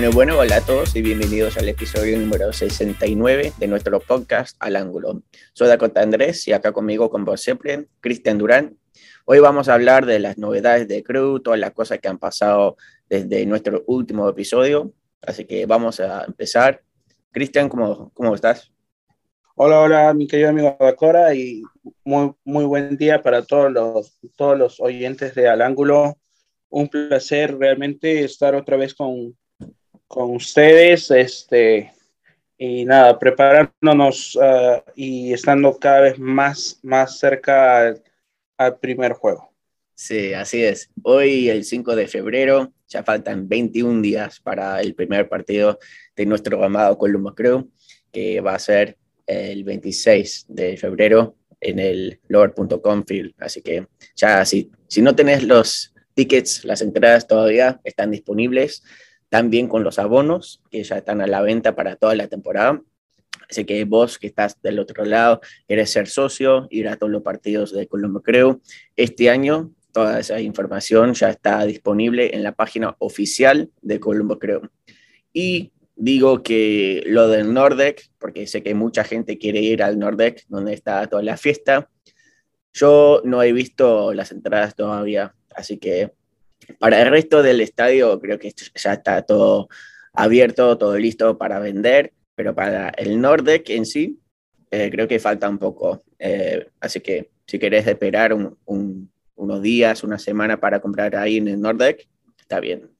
Bueno, bueno, hola a todos y bienvenidos al episodio número 69 de nuestro podcast Al Ángulo. Soy Dakota Andrés y acá conmigo, con vos siempre, Cristian Durán. Hoy vamos a hablar de las novedades de Crew, todas las cosas que han pasado desde nuestro último episodio. Así que vamos a empezar. Cristian, ¿cómo, ¿cómo estás? Hola, hola, mi querido amigo Dakora y muy, muy buen día para todos los, todos los oyentes de Al Ángulo. Un placer realmente estar otra vez con, con ustedes, este, y nada, preparándonos uh, y estando cada vez más, más cerca al, al, primer juego. Sí, así es. Hoy, el 5 de febrero, ya faltan 21 días para el primer partido de nuestro amado Columbus Crew, que va a ser el 26 de febrero en el lower.com field. Así que ya, si, si no tenés los tickets, las entradas todavía están disponibles también con los abonos que ya están a la venta para toda la temporada. Así que vos que estás del otro lado, querés ser socio, ir a todos los partidos de Colombo Creo. Este año toda esa información ya está disponible en la página oficial de Colombo Creo. Y digo que lo del Nordec, porque sé que mucha gente quiere ir al Nordec, donde está toda la fiesta. Yo no he visto las entradas todavía, así que para el resto del estadio creo que ya está todo abierto, todo listo para vender, pero para el Nordec en sí eh, creo que falta un poco. Eh, así que si querés esperar unos días, una semana para comprar ahí en el Nordec, está bien.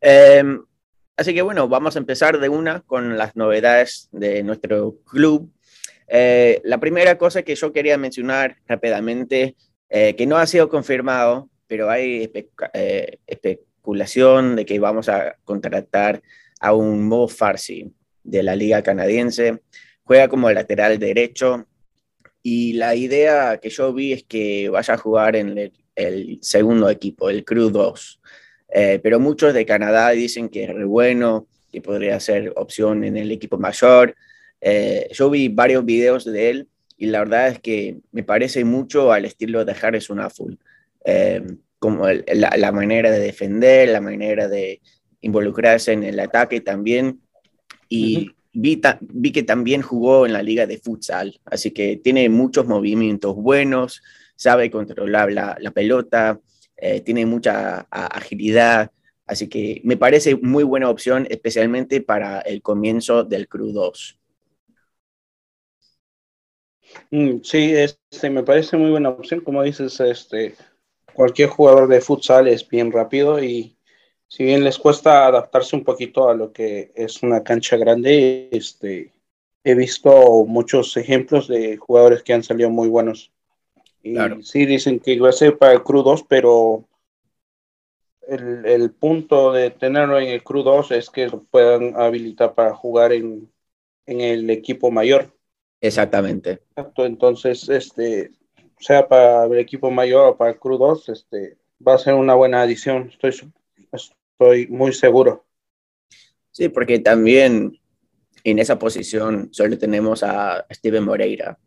Em, así que bueno, vamos a empezar de una con las novedades de nuestro club. Eh, la primera cosa que yo quería mencionar rápidamente, que no ha sido confirmado, pero hay eh, especulación de que vamos a contratar a un Mo Farsi de la liga canadiense. Juega como lateral derecho y la idea que yo vi es que vaya a jugar en el, segundo equipo, el Crew 2. Eh, pero muchos de Canadá dicen que es bueno, que podría ser opción en el equipo mayor. Eh, yo vi varios videos de él y la verdad es que me parece mucho al estilo de Harrison Afful. Eh, como la, manera de defender, la manera de involucrarse en el ataque también. Y vi, vi, que también jugó en la liga de futsal, así que tiene muchos movimientos buenos, sabe controlar la, la pelota, eh, tiene mucha agilidad, así que me parece muy buena opción, especialmente para el comienzo del Cru 2. Mm, sí, este, me parece muy buena opción, como dices, este, cualquier jugador de futsal es bien rápido y si bien les cuesta adaptarse un poquito a lo que es una cancha grande, este, he visto muchos ejemplos de jugadores que han salido muy buenos. Y sí dicen que iba a ser para el Cru 2, pero el, el, punto de tenerlo en el Cru 2 es que lo puedan habilitar para jugar en, en el equipo mayor. Exactamente. Entonces, este, sea para el equipo mayor o para el Crew 2, este, va a ser una buena adición, estoy, estoy muy seguro. Sí, porque también en esa posición solo tenemos a Steven Moreira,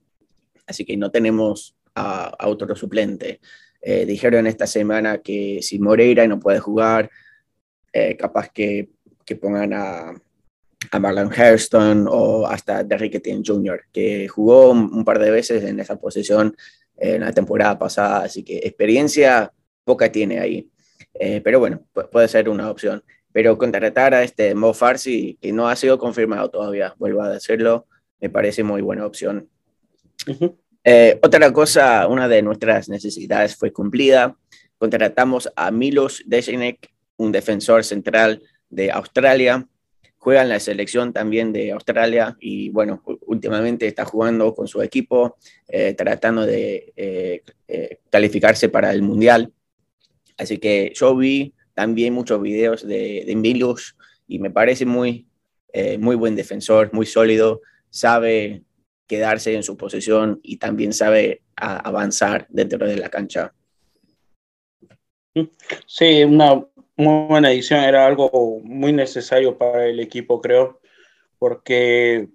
así que no tenemos a, otro suplente. Eh, dijeron esta semana que si Moreira no puede jugar, eh, capaz que, que, pongan a, a Marlon Hairston o hasta Derrick Etienne Jr., que jugó un, par de veces en esa posición en la temporada pasada, así que experiencia poca tiene ahí. Eh, pero bueno, puede ser una opción. Pero contratar a este Mo Farsi, que no ha sido confirmado todavía, vuelvo a decirlo, me parece muy buena opción. Eh, otra cosa, una de nuestras necesidades fue cumplida. Contratamos a Milos Dejenek, un defensor central de Australia, juega en la selección también de Australia y bueno, últimamente está jugando con su equipo, eh, tratando de eh, eh, calificarse para el Mundial. Así que yo vi también muchos videos de, de y me parece muy, muy buen defensor, muy sólido, sabe quedarse en su posición y también sabe avanzar dentro de la cancha. Sí, una muy buena edición, era algo muy necesario para el equipo, creo, porque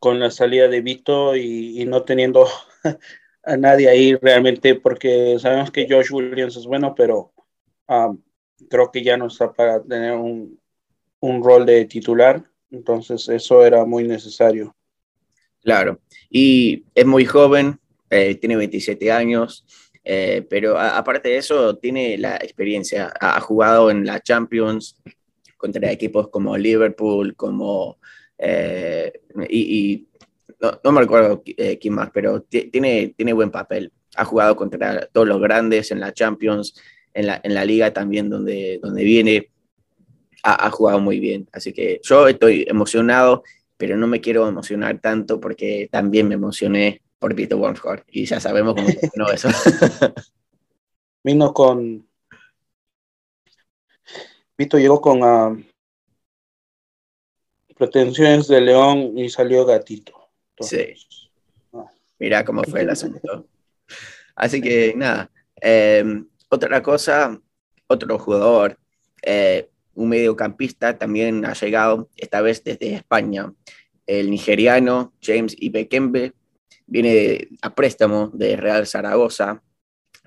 con la salida de Vito y, no teniendo a nadie ahí realmente, porque sabemos que Josh Williams es bueno, pero um, creo que ya no está para tener un, un rol de titular, entonces eso era muy necesario. Claro, y es muy joven, eh, tiene 27 años, eh, pero aparte de eso tiene la experiencia, ha, jugado en la Champions contra equipos como Liverpool, como... Eh, y, no, me recuerdo quién más, pero tiene, tiene buen papel. Ha jugado contra todos los grandes en la Champions, en la, en la liga también donde, donde viene. Ha, ha, jugado muy bien. Así que yo estoy emocionado pero no me quiero emocionar tanto porque también me emocioné por Peter Wormscore y ya sabemos cómo terminó eso. Vino con. Vito llegó con uh, pretensiones de león y salió gatito. sí. Ah. Mira cómo fue el asunto. Así que nada. Em, otra cosa, otro jugador, eh, un mediocampista también ha llegado, esta vez desde España. El nigeriano James Ibekembe viene a préstamo de Real Zaragoza,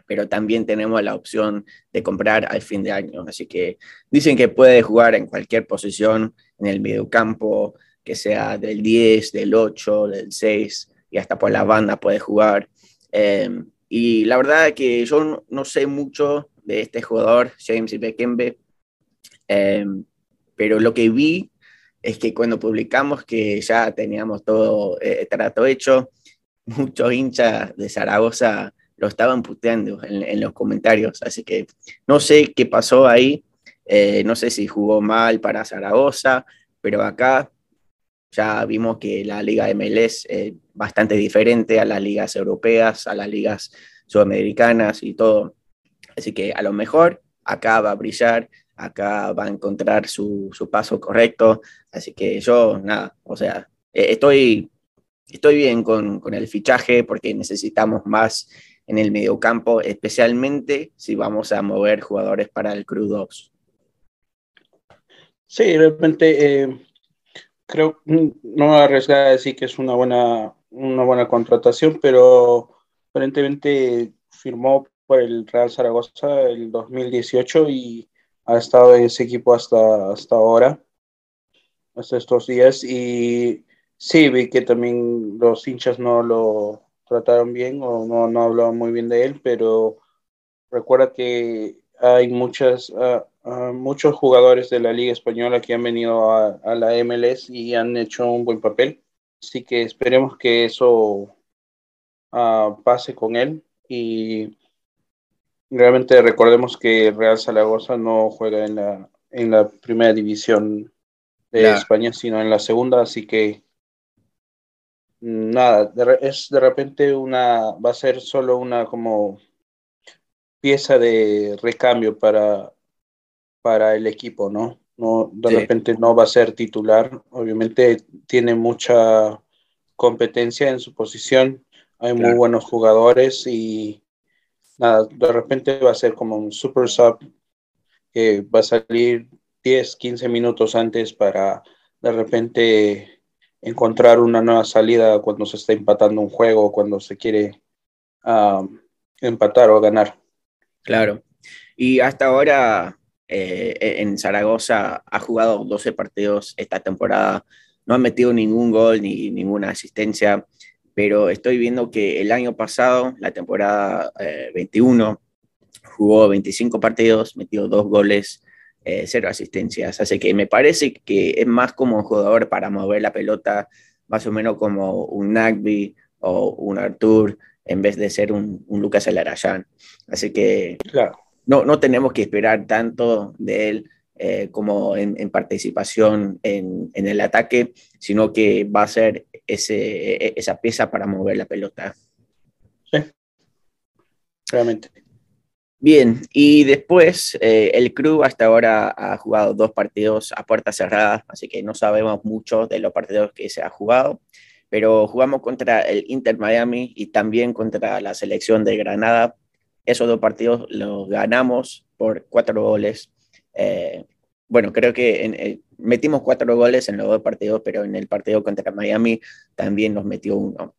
pero también tenemos la opción de comprar al fin de año. Así que dicen que puede jugar en cualquier posición en el mediocampo, que sea del 10, del 8, del 6 y hasta por la banda puede jugar. Em, y la verdad que yo no, sé mucho de este jugador, James Ibekembe, Em, pero lo que vi es que cuando publicamos que ya teníamos todo eh, trato hecho, muchos hinchas de Zaragoza lo estaban puteando en, los comentarios. Así que no sé qué pasó ahí. Eh, no sé si jugó mal para Zaragoza, pero acá ya vimos que la liga MLS es bastante diferente a las ligas europeas, a las ligas sudamericanas y todo. Así que a lo mejor acá va a brillar acá va a encontrar su, paso correcto. Así que yo, nada, o sea, eh, estoy, estoy bien con, el fichaje porque necesitamos más en el mediocampo, especialmente si vamos a mover jugadores para el Crew 2. Sí, realmente eh, creo, no me arriesgar a decir que es una buena, una buena contratación, pero aparentemente firmó por el Real Zaragoza el 2018 y ha estado en ese equipo hasta, hasta ahora, hasta estos días. Y sí, vi que también los hinchas no lo trataron bien o no, no hablaban muy bien de él, pero recuerda que hay muchas, ah, muchos jugadores de la Liga Española que han venido a, a, la MLS y han hecho un buen papel. Así que esperemos que eso uh, pase con él y Realmente recordemos que Real Zaragoza no juega en la, en la primera división de España, sino en la segunda, así que nada, es de repente una, va a ser solo una como pieza de recambio para, para el equipo, ¿no? No, de repente no va a ser titular, obviamente tiene mucha competencia en su posición, hay muy buenos jugadores y nada, de repente va a ser como un super sub que va a salir 10, 15 minutos antes para de repente encontrar una nueva salida cuando se está empatando un juego, cuando se quiere empatar o ganar. Claro. Y hasta ahora eh, en Zaragoza ha jugado 12 partidos esta temporada, no ha metido ningún gol ni ninguna asistencia pero estoy viendo que el año pasado, la temporada 21, eh, jugó 25 partidos, metió dos goles, eh, cero asistencias. Así que me parece que es más como un jugador para mover la pelota, más o menos como un Nagby o un Artur, en vez de ser un, Lucas Alarayán. Así que no, no tenemos que esperar tanto de él. Eh, como en, participación en, en, el ataque, sino que va a ser ese, e, esa pieza para mover la pelota. Sí, realmente. Bien, y después eh, el club hasta ahora ha jugado dos partidos a puertas cerradas, así que no sabemos mucho de los partidos que se ha jugado, pero jugamos contra el Inter Miami y también contra la selección de Granada. Esos dos partidos los ganamos por cuatro goles. Eh, bueno, creo que en, metimos cuatro goles en los dos partidos, pero en el partido contra Miami también nos metió uno.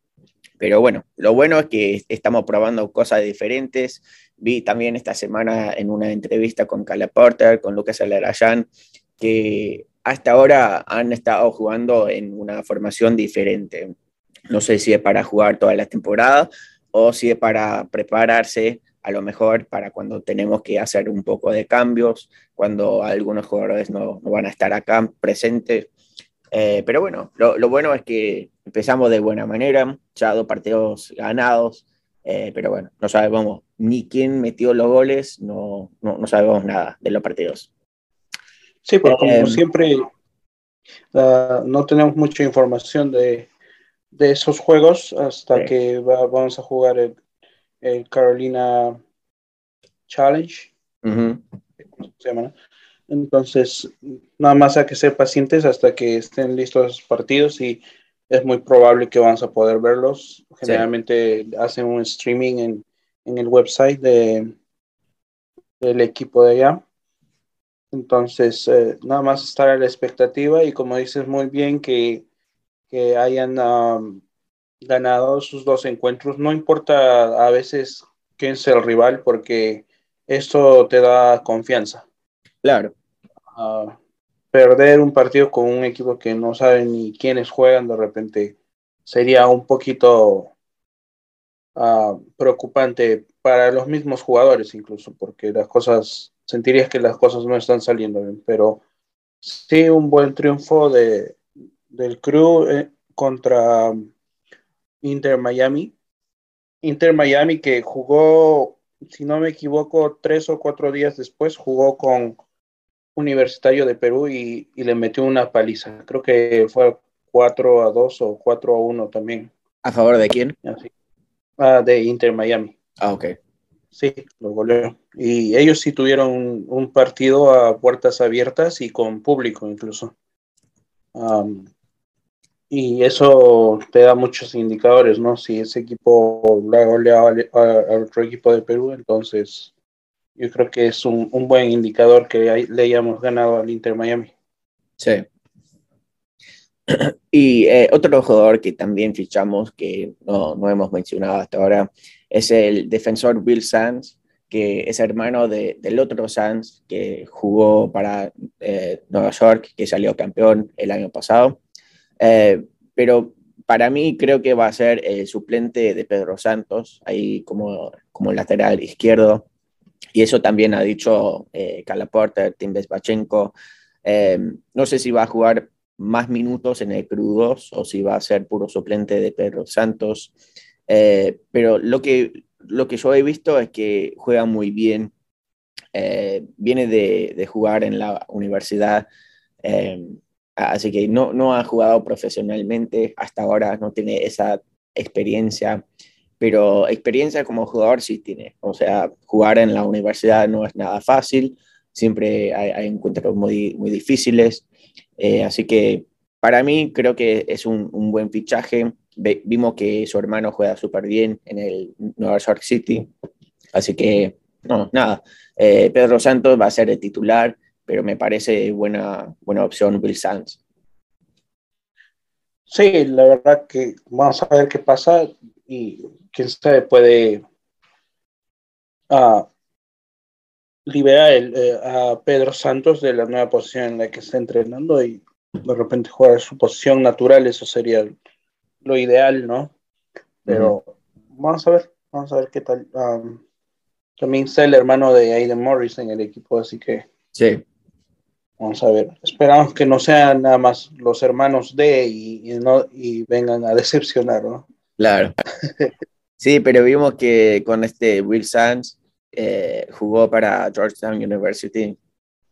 Pero bueno, lo bueno es que estamos probando cosas diferentes. Vi también esta semana en una entrevista con Cala Porter, con Lucas Alarayán, que hasta ahora han estado jugando en una formación diferente. No sé si es para jugar toda la temporada o si es para prepararse a lo mejor para cuando tenemos que hacer un poco de cambios, cuando algunos jugadores no, no van a estar acá presentes. Eh, pero bueno, lo, lo, bueno es que empezamos de buena manera, ya dos partidos ganados, eh, pero bueno, no sabemos ni quién metió los goles, no, no, no sabemos nada de los partidos. Sí, pues como eh, siempre, uh, no tenemos mucha información de, de esos juegos hasta sí. que va, vamos a jugar el, el Carolina Challenge. Uh -huh. se llama, ¿no? Entonces, nada más hay que ser pacientes hasta que estén listos los partidos y es muy probable que vamos a poder verlos. Generalmente sí. hacen un streaming en, en el website de, del equipo de allá. Entonces, eh, nada más estar a la expectativa y como dices muy bien que, que hayan um, ganado sus dos encuentros. No importa a veces quién sea el rival porque esto te da confianza. Claro. Uh, perder un partido con un equipo que no sabe ni quiénes juegan de repente sería un poquito uh, preocupante para los mismos jugadores incluso, porque las cosas, sentirías que las cosas no están saliendo bien, pero sí un buen triunfo de, del crew eh, contra Inter Miami. Inter Miami que jugó, si no me equivoco, tres o cuatro días después, jugó con Universitario de Perú y, y, le metió una paliza. Creo que fue 4 a 2 o 4 a 1 también. ¿A favor de quién? Así. Ah, de Inter Miami. Ah, ok. Sí, lo goleó. Y ellos sí tuvieron un, un partido a puertas abiertas y con público incluso. Um, y eso te da muchos indicadores, ¿no? Si ese equipo le ha goleado al otro equipo de Perú, entonces yo creo que es un, un buen indicador que hay, le hayamos ganado al Inter Miami. Sí. Y eh, otro jugador que también fichamos, que no, no, hemos mencionado hasta ahora, es el defensor Bill Sands, que es hermano de, del otro Sands que jugó para eh, Nueva York, que salió campeón el año pasado. Eh, pero para mí creo que va a ser el suplente de Pedro Santos, ahí como, como lateral izquierdo. Y eso también ha dicho eh, Tim Bachenko. Eh, no sé si va a jugar más minutos en el Crudos o si va a ser puro suplente de Pedro Santos. Eh, pero lo que, lo que yo he visto es que juega muy bien. Eh, viene de, jugar en la universidad, eh, así que no, no ha jugado profesionalmente hasta ahora, no tiene esa experiencia pero experiencia como jugador sí tiene. O sea, jugar en la universidad no es nada fácil, siempre hay, hay encuentros muy, muy difíciles. Eh, así que para mí creo que es un, un buen fichaje. Ve, vimos que su hermano juega súper bien en el Nueva York City. Así que, no, nada. Eh, Pedro Santos va a ser el titular, pero me parece buena, buena opción Bill Sanz. Sí, la verdad que vamos a ver qué pasa y quién sabe, puede uh, liberar el, eh, a Pedro Santos de la nueva posición en la que está entrenando y de repente jugar su posición natural, eso sería lo ideal, ¿no? Pero uh -huh. vamos a ver, vamos a ver qué tal. Um, también está el hermano de Aiden Morris en el equipo, así que. Sí. Vamos a ver. Esperamos que no sean nada más los hermanos de y, y no, y vengan a decepcionar, ¿no? Claro. Sí, pero vimos que con este Will Sands eh, jugó para Georgetown University,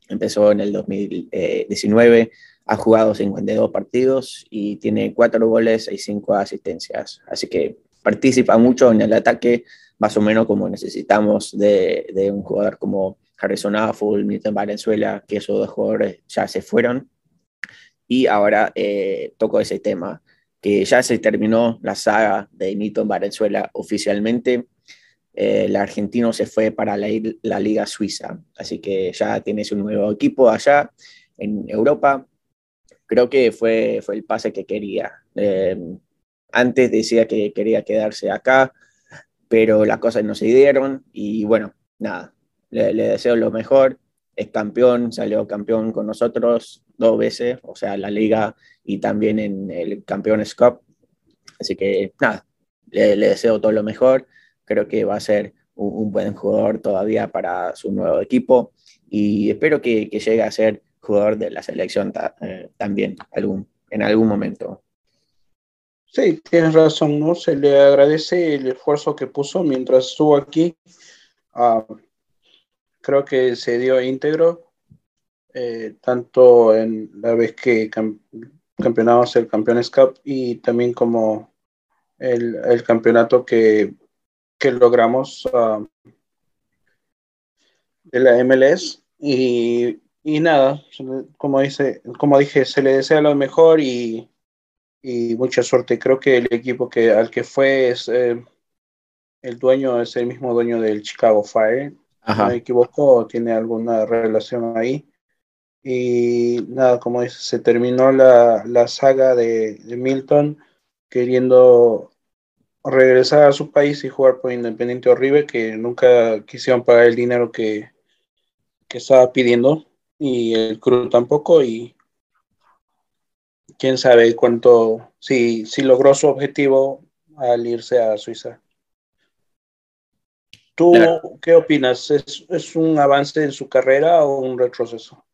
empezó en el 2019, ha jugado 52 partidos y tiene 4 goles y 5 asistencias, así que participa mucho en el ataque, más o menos como necesitamos de, un jugador como Harrison Affle, Milton Valenzuela, que esos dos jugadores ya se fueron. Y ahora eh, toco ese tema que ya se terminó la saga de Nito en Valenzuela oficialmente. Eh, el argentino se fue para la, Liga Suiza, así que ya tienes un nuevo equipo allá en Europa. Creo que fue, fue el pase que quería. Eh, antes decía que quería quedarse acá, pero las cosas no se dieron y bueno, nada, le, deseo lo mejor. Es campeón, salió campeón con nosotros dos veces, o sea, la liga y también en el Campeones Cup. Así que nada, le, deseo todo lo mejor. Creo que va a ser un, buen jugador todavía para su nuevo equipo y espero que, llegue a ser jugador de la selección eh, también algún, en algún momento. Sí, tienes razón, ¿no? Se le agradece el esfuerzo que puso mientras estuvo aquí. Ah, creo que se dio íntegro, eh, tanto en la vez que campeonamos el Campeones Cup y también como el, campeonato que, logramos ah, de la MLS. Y, y, nada, como, dice, como dije, se le desea lo mejor y y mucha suerte. Creo que el equipo que, al que fue es eh, el dueño, es el mismo dueño del Chicago Fire. No me equivoco, tiene alguna relación ahí. Y nada, como dice, se terminó la, la saga de, Milton queriendo regresar a su país y jugar por Independiente River, que nunca quisieron pagar el dinero que, que estaba pidiendo, y el club tampoco, y quién sabe cuánto, si, si logró su objetivo al irse a Suiza. ¿Tú qué opinas? ¿Es, un avance en su carrera o un retroceso?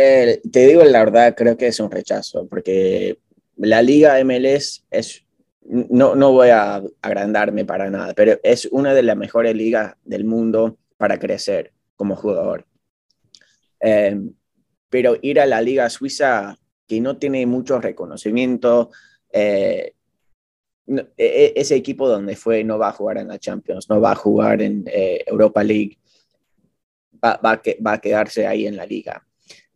Eh, te digo la verdad, creo que es un rechazo, porque la liga MLS es, no, no voy a agrandarme para nada, pero es una de las mejores ligas del mundo para crecer como jugador. Eh, pero ir a la liga suiza que no tiene mucho reconocimiento. Eh, e, e, ese equipo donde fue no va a jugar en la Champions, no va a jugar en eh, Europa League, va, va, a quedarse ahí en la liga.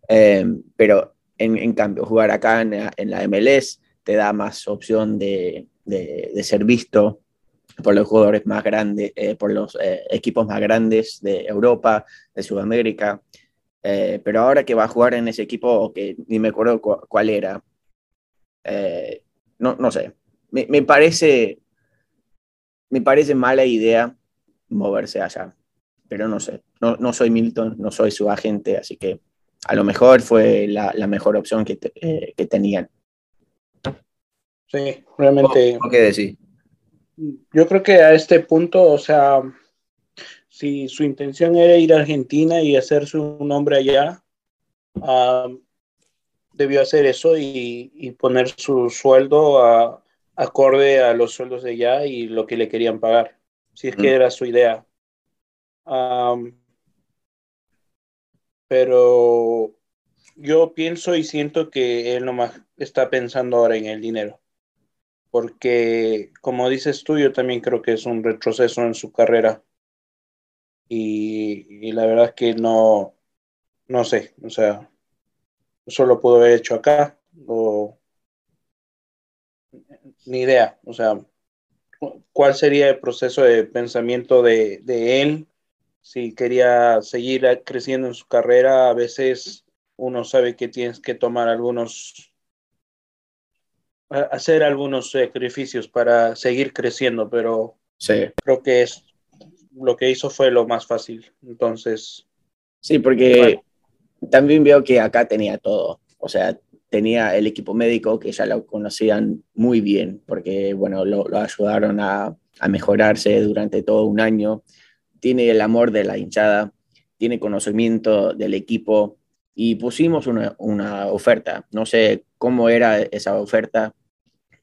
Em, pero en, cambio, jugar acá en, la MLS te da más opción de, de, ser visto por los jugadores más grandes, eh, por los equipos más grandes de Europa, de Sudamérica. Eh, pero ahora que va a jugar en ese equipo, que ni me acuerdo cuál era, eh, no, no sé, me, me, parece, me parece mala idea moverse allá, pero no sé, no, no, soy Milton, no soy su agente, así que a lo mejor fue la, la mejor opción que, eh, que, tenían. Sí, realmente. ¿Qué decir? Yo creo que a este punto, o sea, si su intención era ir a Argentina y hacerse un nombre allá, ah, debió hacer eso y, poner su sueldo a, acorde a los sueldos de allá y lo que le querían pagar, si es que mm. era su idea. Pero yo pienso y siento que él nomás está pensando ahora en el dinero. Porque, como dices tú, yo también creo que es un retroceso en su carrera y, la verdad es que no, no sé, o sea, solo pudo haber hecho acá ni idea, o sea, cuál sería el proceso de pensamiento de, de él si quería seguir creciendo en su carrera, a veces uno sabe que tienes que tomar algunos, hacer algunos sacrificios para seguir creciendo, pero creo que es lo que hizo fue lo más fácil. Entonces. Sí, porque también veo que acá tenía todo. O sea, tenía el equipo médico que ya lo conocían muy bien, porque, bueno, lo, ayudaron a, mejorarse durante todo un año. Tiene el amor de la hinchada, tiene conocimiento del equipo y pusimos una, oferta. No sé cómo era esa oferta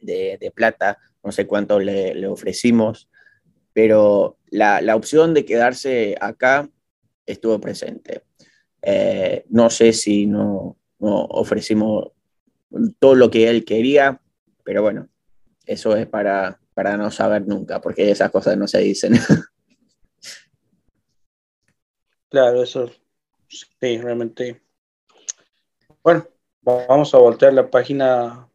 de, plata, no sé cuánto le, le ofrecimos, pero la, la opción de quedarse acá estuvo presente. Eh, no sé si no, no, ofrecimos todo lo que él quería, pero bueno, eso es para, para no saber nunca, porque esas cosas no se dicen. Claro, eso sí, realmente. Bueno, vamos a voltear la página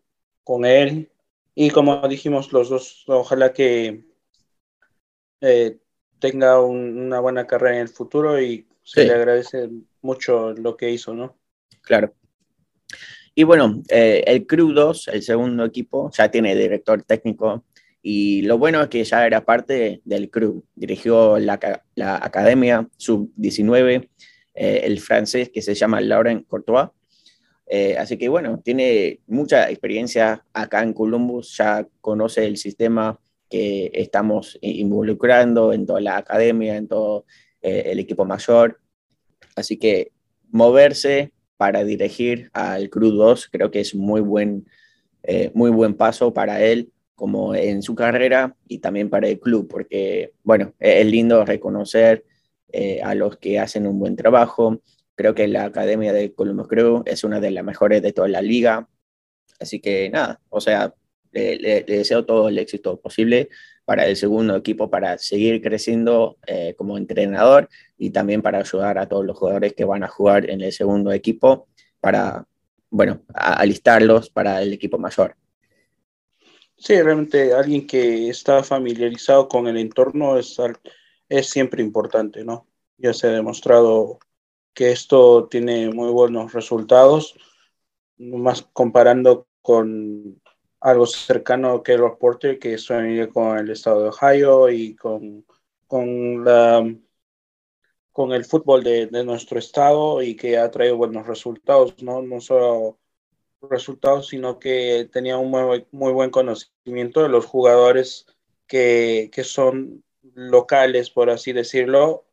con él. Y como dijimos los dos, ojalá que eh, tenga una buena carrera en el futuro y se le agradece mucho lo que hizo, ¿no? Claro. Y bueno, eh, el Crew 2, el segundo equipo, ya tiene director técnico y lo bueno es que ya era parte del Crew. Dirigió la, la Academia Sub-19, eh, el francés que se llama Laurent Courtois. Eh, así que bueno, tiene mucha experiencia acá en Columbus, ya conoce el sistema que estamos involucrando en toda la academia, en todo el equipo mayor. Así que moverse para dirigir al Crew 2 creo que es muy buen, eh, muy buen paso para él como en su carrera y también para el club, porque bueno, e-, es lindo reconocer eh, a los que hacen un buen trabajo. Creo que la Academia de Columbus Crew es una de las mejores de toda la liga. Así que nada, o sea, le deseo todo el éxito posible para el segundo equipo para seguir creciendo eh, como entrenador y también para ayudar a todos los jugadores que van a jugar en el segundo equipo para, bueno, alistarlos para el equipo mayor. Sí, realmente alguien que está familiarizado con el entorno es, es siempre importante, ¿no? Ya se ha demostrado que esto tiene muy buenos resultados, más comparando con algo cercano que el Porter, que suena con el estado de Ohio y con, con, la, con el fútbol de, de, nuestro estado y que ha traído buenos resultados, ¿no? No solo resultados, sino que tenía un muy, muy buen conocimiento de los jugadores que, que son locales, por así decirlo,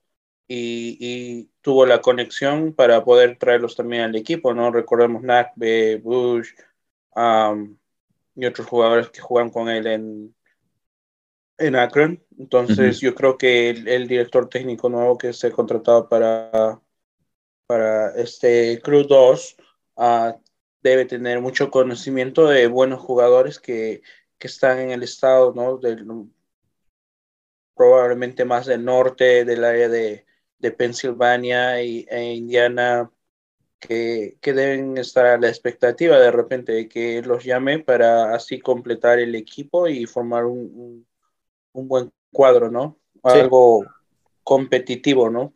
y, y, tuvo la conexión para poder traerlos también al equipo, ¿no? Recordemos Nakbe, Bush, um, y otros jugadores que juegan con él en, en Akron. Entonces, yo creo que el, director técnico nuevo que se ha contratado para, para este Crew 2 ah, debe tener mucho conocimiento de buenos jugadores que, que están en el estado, ¿no? Del, probablemente más del norte, del área de, de Pensilvania y, e Indiana, que, deben estar a la expectativa de repente de que los llame para así completar el equipo y formar un, buen cuadro, ¿no? Algo competitivo, ¿no?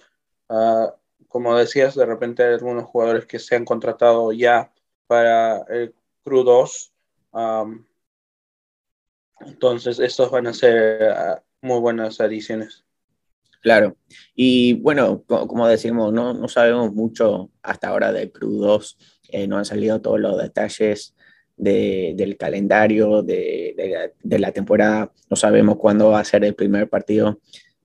Ah, como decías, de repente hay algunos jugadores que se han contratado ya para el Crew 2. entonces, estos van a ser ah, muy buenas adiciones. Claro. Y bueno, como decimos, no, no sabemos mucho hasta ahora de Crew 2, eh, no han salido todos los detalles del calendario de, la temporada, no sabemos cuándo va a ser el primer partido.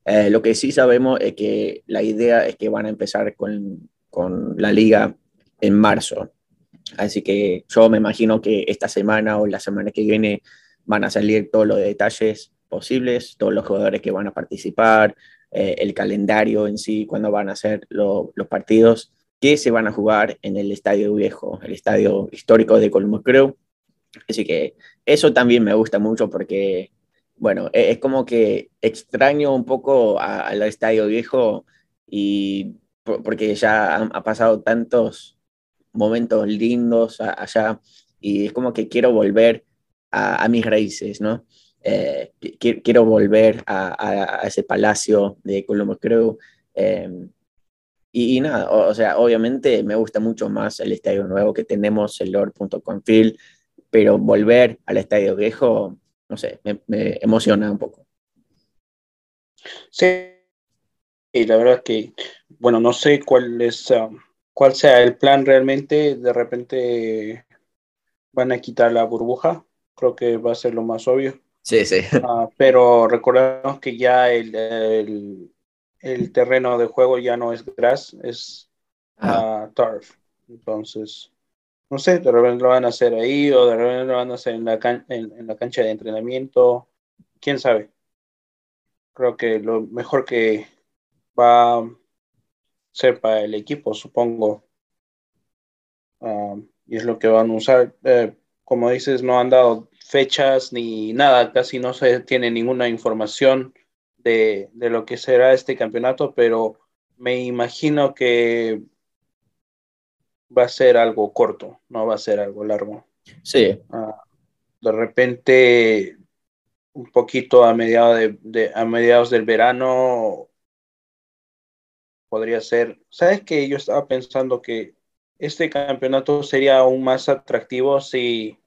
Eh, lo que sí sabemos es que la idea es que van a empezar con la liga en marzo. Así que yo me imagino que esta semana o la semana que viene van a salir todos los detalles posibles, todos los jugadores que van a participar, eh, el calendario en sí, cuándo van a ser los partidos que se van a jugar en el Estadio Viejo, el estadio histórico de Columbus Crew. Así que eso también me gusta mucho porque, bueno, e-, es como que extraño un poco al Estadio Viejo y porque ya ha pasado tantos momentos lindos allá y es como que quiero volver a, a mis raíces, ¿no? Eh, quiero volver a, ese palacio de Columbus Crew. Em, y, nada, o, sea, obviamente me gusta mucho más el estadio nuevo que tenemos, el Lord.confil, pero volver al estadio viejo, no sé, me, emociona un poco. Sí, y la verdad que, bueno, no sé cuál es, um, cuál sea el plan realmente, de repente van a quitar la burbuja, creo que va a ser lo más obvio. Sí, sí. Ah, pero recordemos que ya el, el, terreno de juego ya no es grass, es uh, turf. Entonces, no sé, de repente lo van a hacer ahí o de repente lo van a hacer en la, en, la cancha de entrenamiento. ¿Quién sabe? Creo que lo mejor que va ser para el equipo, supongo, ah, y es lo que van a usar. Eh, como dices, no han dado fechas ni nada, casi no se tiene ninguna información de, lo que será este campeonato, pero me imagino que va a ser algo corto, no va a ser algo largo. Sí. Ah, de repente, un poquito a mediados, de, a mediados del verano, podría ser. ¿Sabes que Yo estaba pensando que este campeonato sería aún más atractivo si,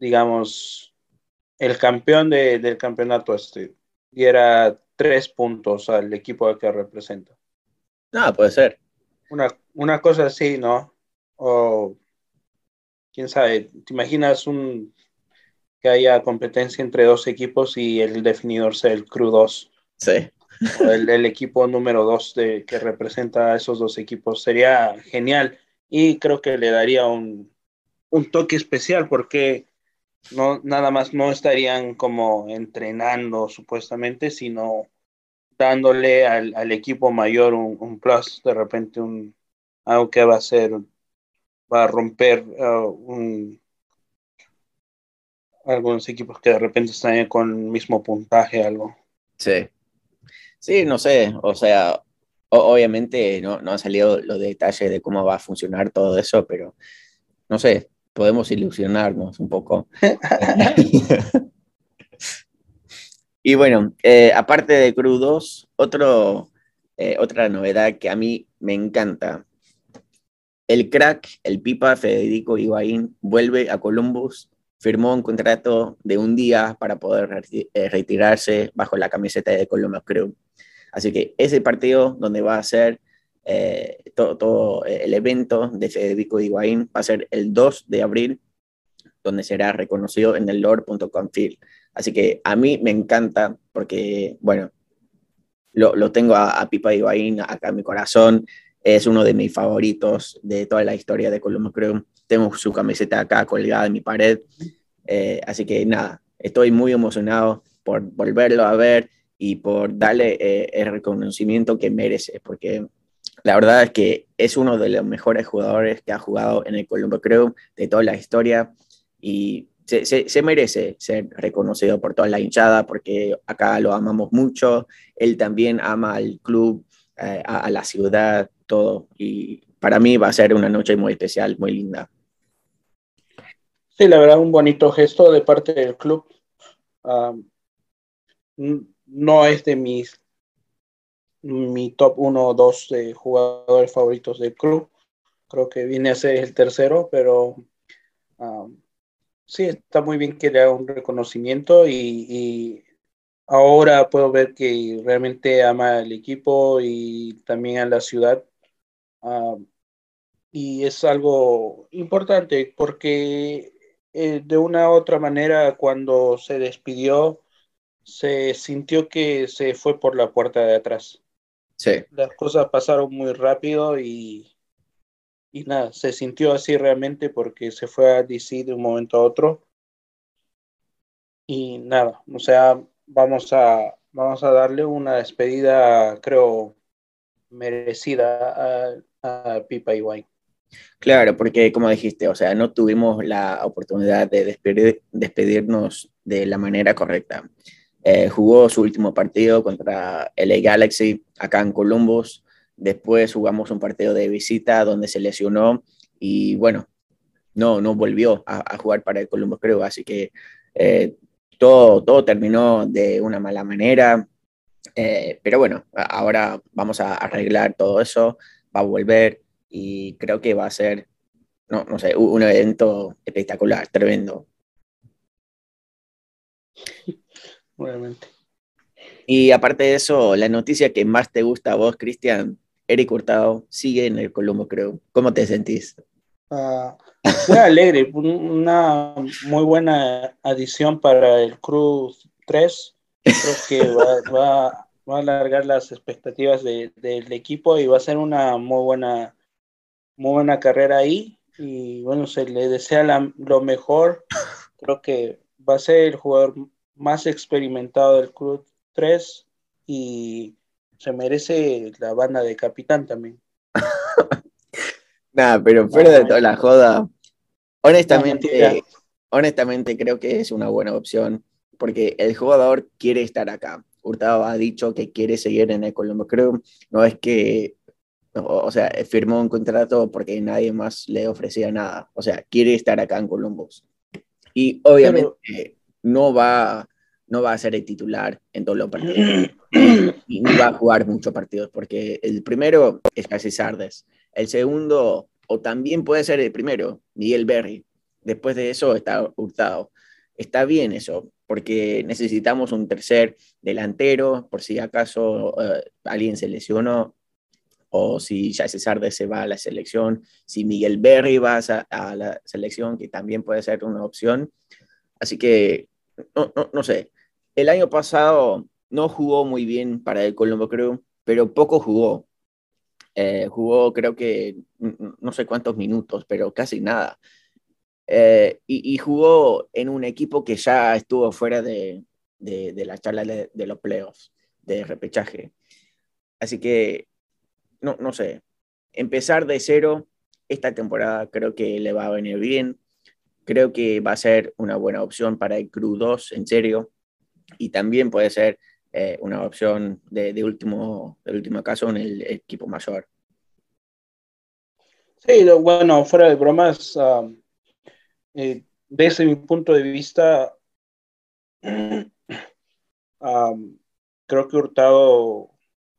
digamos, el campeón del campeonato este diera tres puntos al equipo que representa. No, puede ser. Una, una cosa así, ¿no? O quién sabe, ¿te imaginas un que haya competencia entre dos equipos y el definidor sea el Crew 2? Sí. El, equipo número 2 que representa a esos dos equipos. Sería genial y creo que le daría un, un toque especial porque no, nada más no estarían como entrenando supuestamente, sino dándole al, al equipo mayor un, un, plus, de repente un, algo que va a ser, va a romper uh, un, algunos equipos que de repente están con el mismo puntaje, algo. Sí. Sí, no sé, o sea, obviamente no, no han salido los detalles de cómo va a funcionar todo eso, pero no sé, podemos ilusionarnos un poco. y bueno, eh, aparte de Crudos, otro, eh, otra novedad que a mí me encanta. El crack, el pipa Federico Higuaín, vuelve a Columbus, firmó un contrato de un día para poder eh, retirarse bajo la camiseta de Columbus Crew. Así que ese partido donde va a ser eh, todo, el evento de Federico Higuaín va a ser el 2 de abril, donde será reconocido en el lore.com field. Así que a mí me encanta porque, bueno, lo, lo tengo a, a, Pipa Higuaín acá en mi corazón. Es uno de mis favoritos de toda la historia de Columbus Crew. Tengo su camiseta acá colgada en mi pared. Eh, así que nada, estoy muy emocionado por volverlo a ver y por darle eh, el reconocimiento que merece, porque la verdad es que es uno de los mejores jugadores que ha jugado en el Colombo Crew de toda la historia y se, se, se, merece ser reconocido por toda la hinchada porque acá lo amamos mucho, él también ama al club, eh, a, a, la ciudad, todo y para mí va a ser una noche muy especial, muy linda. Sí, la verdad, un bonito gesto de parte del club. Um, no es de mis mi top 1 o 2 de jugadores favoritos del club. Creo que viene a ser el tercero, pero um, sí, está muy bien que le haga un reconocimiento y, ahora puedo ver que realmente ama al equipo y también a la ciudad. Um, y es algo importante porque eh, de una u otra manera cuando se despidió se sintió que se fue por la puerta de atrás. Sí. Las cosas pasaron muy rápido y, y nada, se sintió así realmente porque se fue a DC de un momento a otro. Y nada, o sea, vamos a, vamos a darle una despedida, creo, merecida a, a Pipa Iguay. Claro, porque como dijiste, o sea, no tuvimos la oportunidad de despedir, despedirnos de la manera correcta. Eh, jugó su último partido contra LA Galaxy acá en Columbus. Después jugamos un partido de visita donde se lesionó y bueno, no, no volvió a, a jugar para el Columbus, creo. Así que eh, todo, todo terminó de una mala manera. Eh, pero bueno, ahora vamos a arreglar todo eso. Va a volver y creo que va a ser, no, no sé, un evento espectacular, tremendo. Obviamente. Y aparte de eso, la noticia que más te gusta a vos, Cristian, Eric Hurtado sigue en el Colombo, creo. ¿Cómo te sentís? Uh, muy alegre, una muy buena adición para el Cruz 3. Creo que va, va, va a alargar las expectativas de, del equipo y va a ser una muy buena, muy buena carrera ahí. Y bueno, se le desea la, lo mejor. Creo que va a ser el jugador más experimentado del Club 3 y se merece la banda de capitán también. Nada, pero fuera de toda la joda, honestamente, honestamente creo que es una buena opción porque el jugador quiere estar acá. Hurtado ha dicho que quiere seguir en el Colombo Crew. No es que, o sea, firmó un contrato porque nadie más le ofrecía nada. O sea, quiere estar acá en Columbus. Y obviamente Pero... no va no va a ser el titular en todos los partidos y no va a jugar muchos partidos porque el primero es casi Sardes, el segundo o también puede ser el primero, Miguel Berry. Después de eso está Hurtado. Está bien eso, porque necesitamos un tercer delantero, por si acaso eh, alguien se lesionó o si ya César de se va a la selección, si Miguel Berry va a, la selección, que también puede ser una opción. Así que, no, no, no sé, el año pasado no jugó muy bien para el Colombo Crew, pero poco jugó. Eh, jugó creo que no sé cuántos minutos, pero casi nada. Eh, y, jugó en un equipo que ya estuvo fuera de, de, la charla de, de, los playoffs, de repechaje. Así que, no, no sé, empezar de cero esta temporada creo que le va a venir bien. Creo que va a ser una buena opción para el Crew 2, en serio. Y también puede ser eh, una opción de, último, último caso en el equipo mayor. Sí, bueno, fuera de bromas, eh, desde mi punto de vista, creo que Hurtado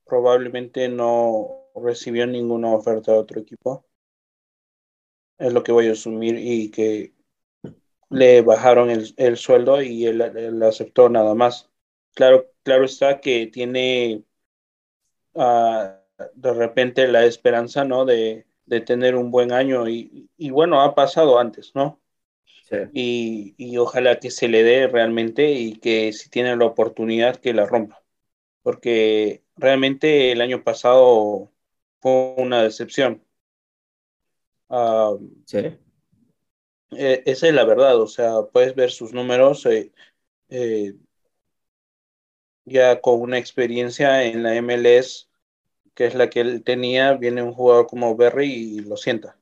probablemente no recibió ninguna oferta de otro equipo. Es lo que voy a asumir y que le bajaron el, sueldo y él, aceptó nada más. Claro, claro está que tiene ah, de repente la esperanza, ¿no? De, tener un buen año y, bueno, ha pasado antes, ¿no? Y, y, ojalá que se le dé realmente y que si tiene la oportunidad que la rompa. Porque realmente el año pasado fue una decepción. Ah, sí. Eh, esa es la verdad, o sea, puedes ver sus números eh, eh, ya con una experiencia en la MLS, que es la que él tenía, viene un jugador como Berry y lo sienta.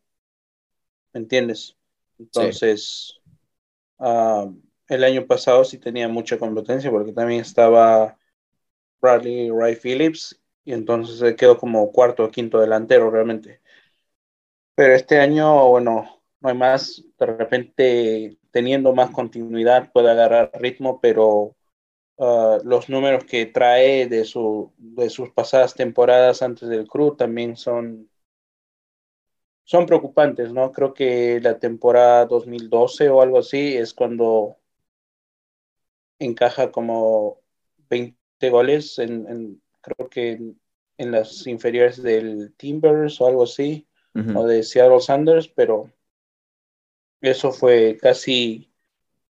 ¿Me entiendes? Entonces, ah, el año pasado sí tenía mucha competencia porque también estaba Bradley Ray Phillips y entonces se quedó como cuarto o quinto delantero realmente. Pero este año, bueno, no hay más, de repente teniendo más continuidad puede agarrar ritmo, pero uh, los números que trae de, su, de sus pasadas temporadas antes del Cruz también son, son preocupantes, ¿no? Creo que la temporada 2012 o algo así es cuando encaja como 20 goles en, creo que en, las inferiores del Timbers o algo así, o de Seattle Sanders, pero eso fue casi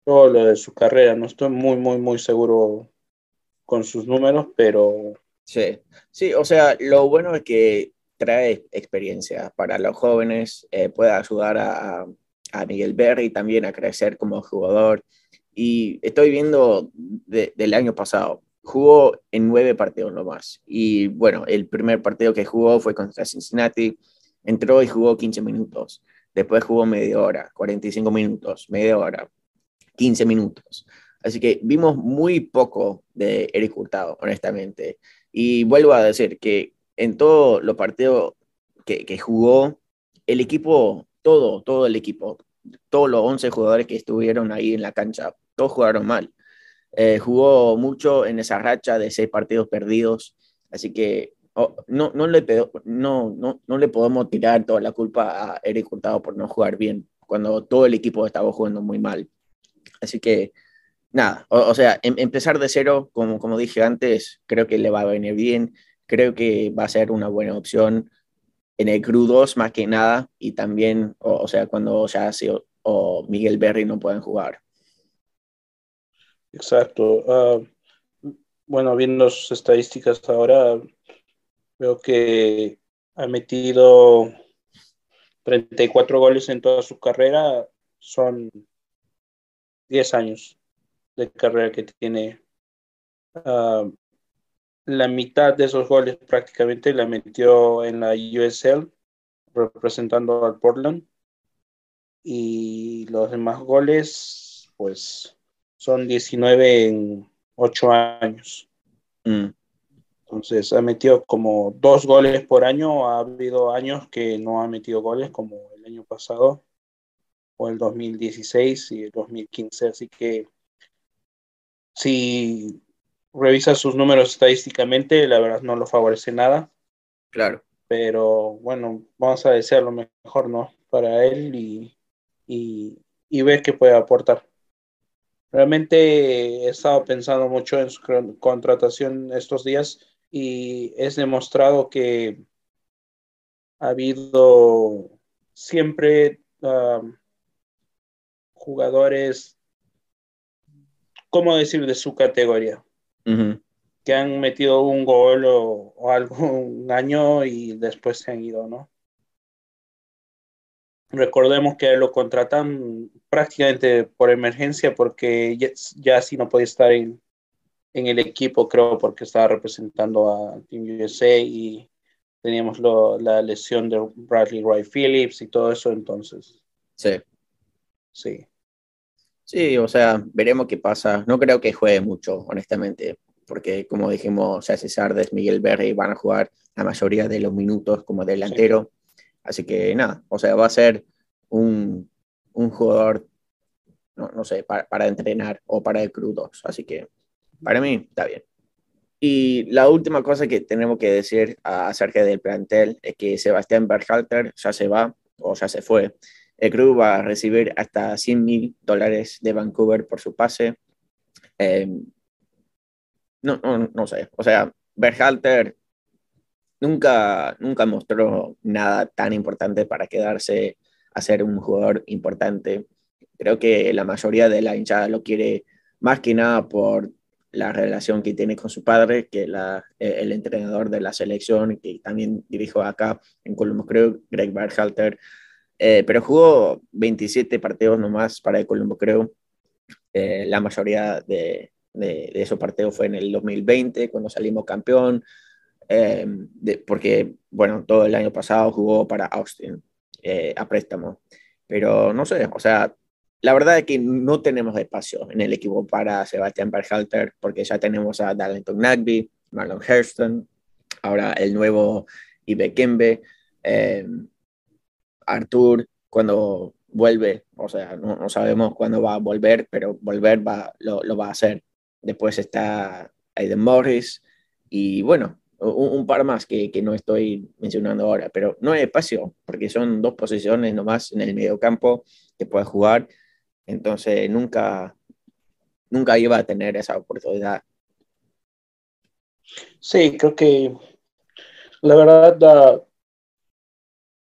todo lo de su carrera. No estoy muy, muy, muy seguro con sus números, pero... Sí, sí, o sea, lo bueno es que trae experiencia para los jóvenes, eh, puede ayudar a, a, Miguel Berry también a crecer como jugador. Y estoy viendo del año pasado, jugó en nueve partidos nomás. Y bueno, el primer partido que jugó fue contra Cincinnati, entró y jugó 15 minutos. Después jugó media hora, 45 minutos, media hora, 15 minutos. Así que vimos muy poco de Eric Hurtado, honestamente. Y vuelvo a decir que en todos los partidos que, jugó, el equipo, todo, todo el equipo, todos los 11 jugadores que estuvieron ahí en la cancha, todos jugaron mal. Eh, jugó mucho en esa racha de seis partidos perdidos. Así que no, no, le, no, no, no le podemos tirar toda la culpa a Eric Hurtado por no jugar bien, cuando todo el equipo estaba jugando muy mal. Así que, nada, o, sea, em, empezar de cero, como, como dije antes, creo que le va a venir bien, creo que va a ser una buena opción en el Crew 2 más que nada, y también, o, sea, cuando ya o, o Miguel Berry no pueden jugar. Exacto. Ah, bueno, viendo sus estadísticas ahora, Veo que ha metido 34 goles en toda su carrera. Son 10 años de carrera que tiene. Ah, la mitad de esos goles prácticamente la metió en la USL, representando al Portland. Y los demás goles, pues, son 19 en 8 años. Mm. Entonces ha metido como dos goles por año. Ha habido años que no ha metido goles, como el año pasado, o el 2016 y el 2015. Así que si revisa sus números estadísticamente, la verdad no lo favorece nada. Claro. pero bueno, vamos a desear lo mejor, ¿no? Para él y, y, y ver qué puede aportar. Realmente he estado pensando mucho en su contratación estos días y es demostrado que ha habido siempre um, jugadores, ¿cómo decir?, de su categoría, que han metido un gol o, o algún año y después se han ido, ¿no? Recordemos que lo contratan prácticamente por emergencia porque ya, ya sí no podía estar en, en, el equipo, creo, porque estaba representando a Team USA y teníamos lo, la lesión de Bradley Wright Phillips y todo eso, entonces. Sí. Sí. Sí, o sea, veremos qué pasa. No creo que juegue mucho, honestamente, porque como dijimos, César Sardes, Miguel Berry van a jugar la mayoría de los minutos como delantero. Sí Así que nada, o sea, va a ser un, un jugador, no, no sé, para, para, entrenar o para el 2. Así que para mí está bien. Y la última cosa que tenemos que decir acerca del plantel es que Sebastián Berhalter ya se va o ya se fue. El club va a recibir hasta 100 mil dólares de Vancouver por su pase. Eh, no, no, no sé, o sea, Berhalter nunca, nunca mostró nada tan importante para quedarse a ser un jugador importante. Creo que la mayoría de la hinchada lo quiere más que nada por la relación que tiene con su padre, que la, eh, el entrenador de la selección, que también dirijo acá en Columbus Crew, Greg Berhalter, eh, pero jugó 27 partidos nomás para el Columbus Crew. Eh, la mayoría de, esos partidos fue en el 2020, cuando salimos campeón. Eh, porque, bueno, todo el año pasado jugó para Austin a préstamo. Pero no sé, o sea, la verdad es que no tenemos espacio en el equipo para Sebastián Berhalter, porque ya tenemos a Darlington Nagby, Marlon Hurston, ahora el nuevo Ibekembe, eh, Artur, cuando vuelve, o sea, no, no, sabemos cuándo va a volver, pero volver va, lo, lo va a hacer. Después está Aiden Morris, y bueno, un, un par más que, que, no estoy mencionando ahora, pero no hay espacio, porque son dos posiciones nomás en el medio campo que puedes jugar, entonces nunca, nunca iba a tener esa oportunidad. Sí, creo que la verdad, uh,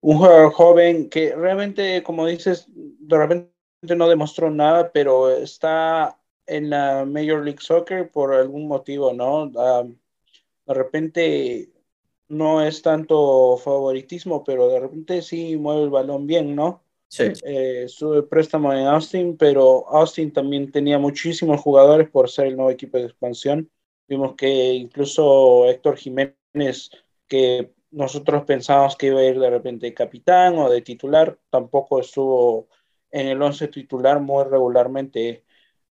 un jugador joven que realmente, como dices, de repente no demostró nada, pero está en la Major League Soccer por algún motivo, ¿no? Uh, de repente no es tanto favoritismo, pero de repente sí mueve el balón bien, ¿no? Sí. Eh, sube préstamo en Austin, pero Austin también tenía muchísimos jugadores por ser el nuevo equipo de expansión. Vimos que incluso Héctor Jiménez, que nosotros pensábamos que iba a ir de repente capitán o de titular, tampoco estuvo en el 11 titular muy regularmente.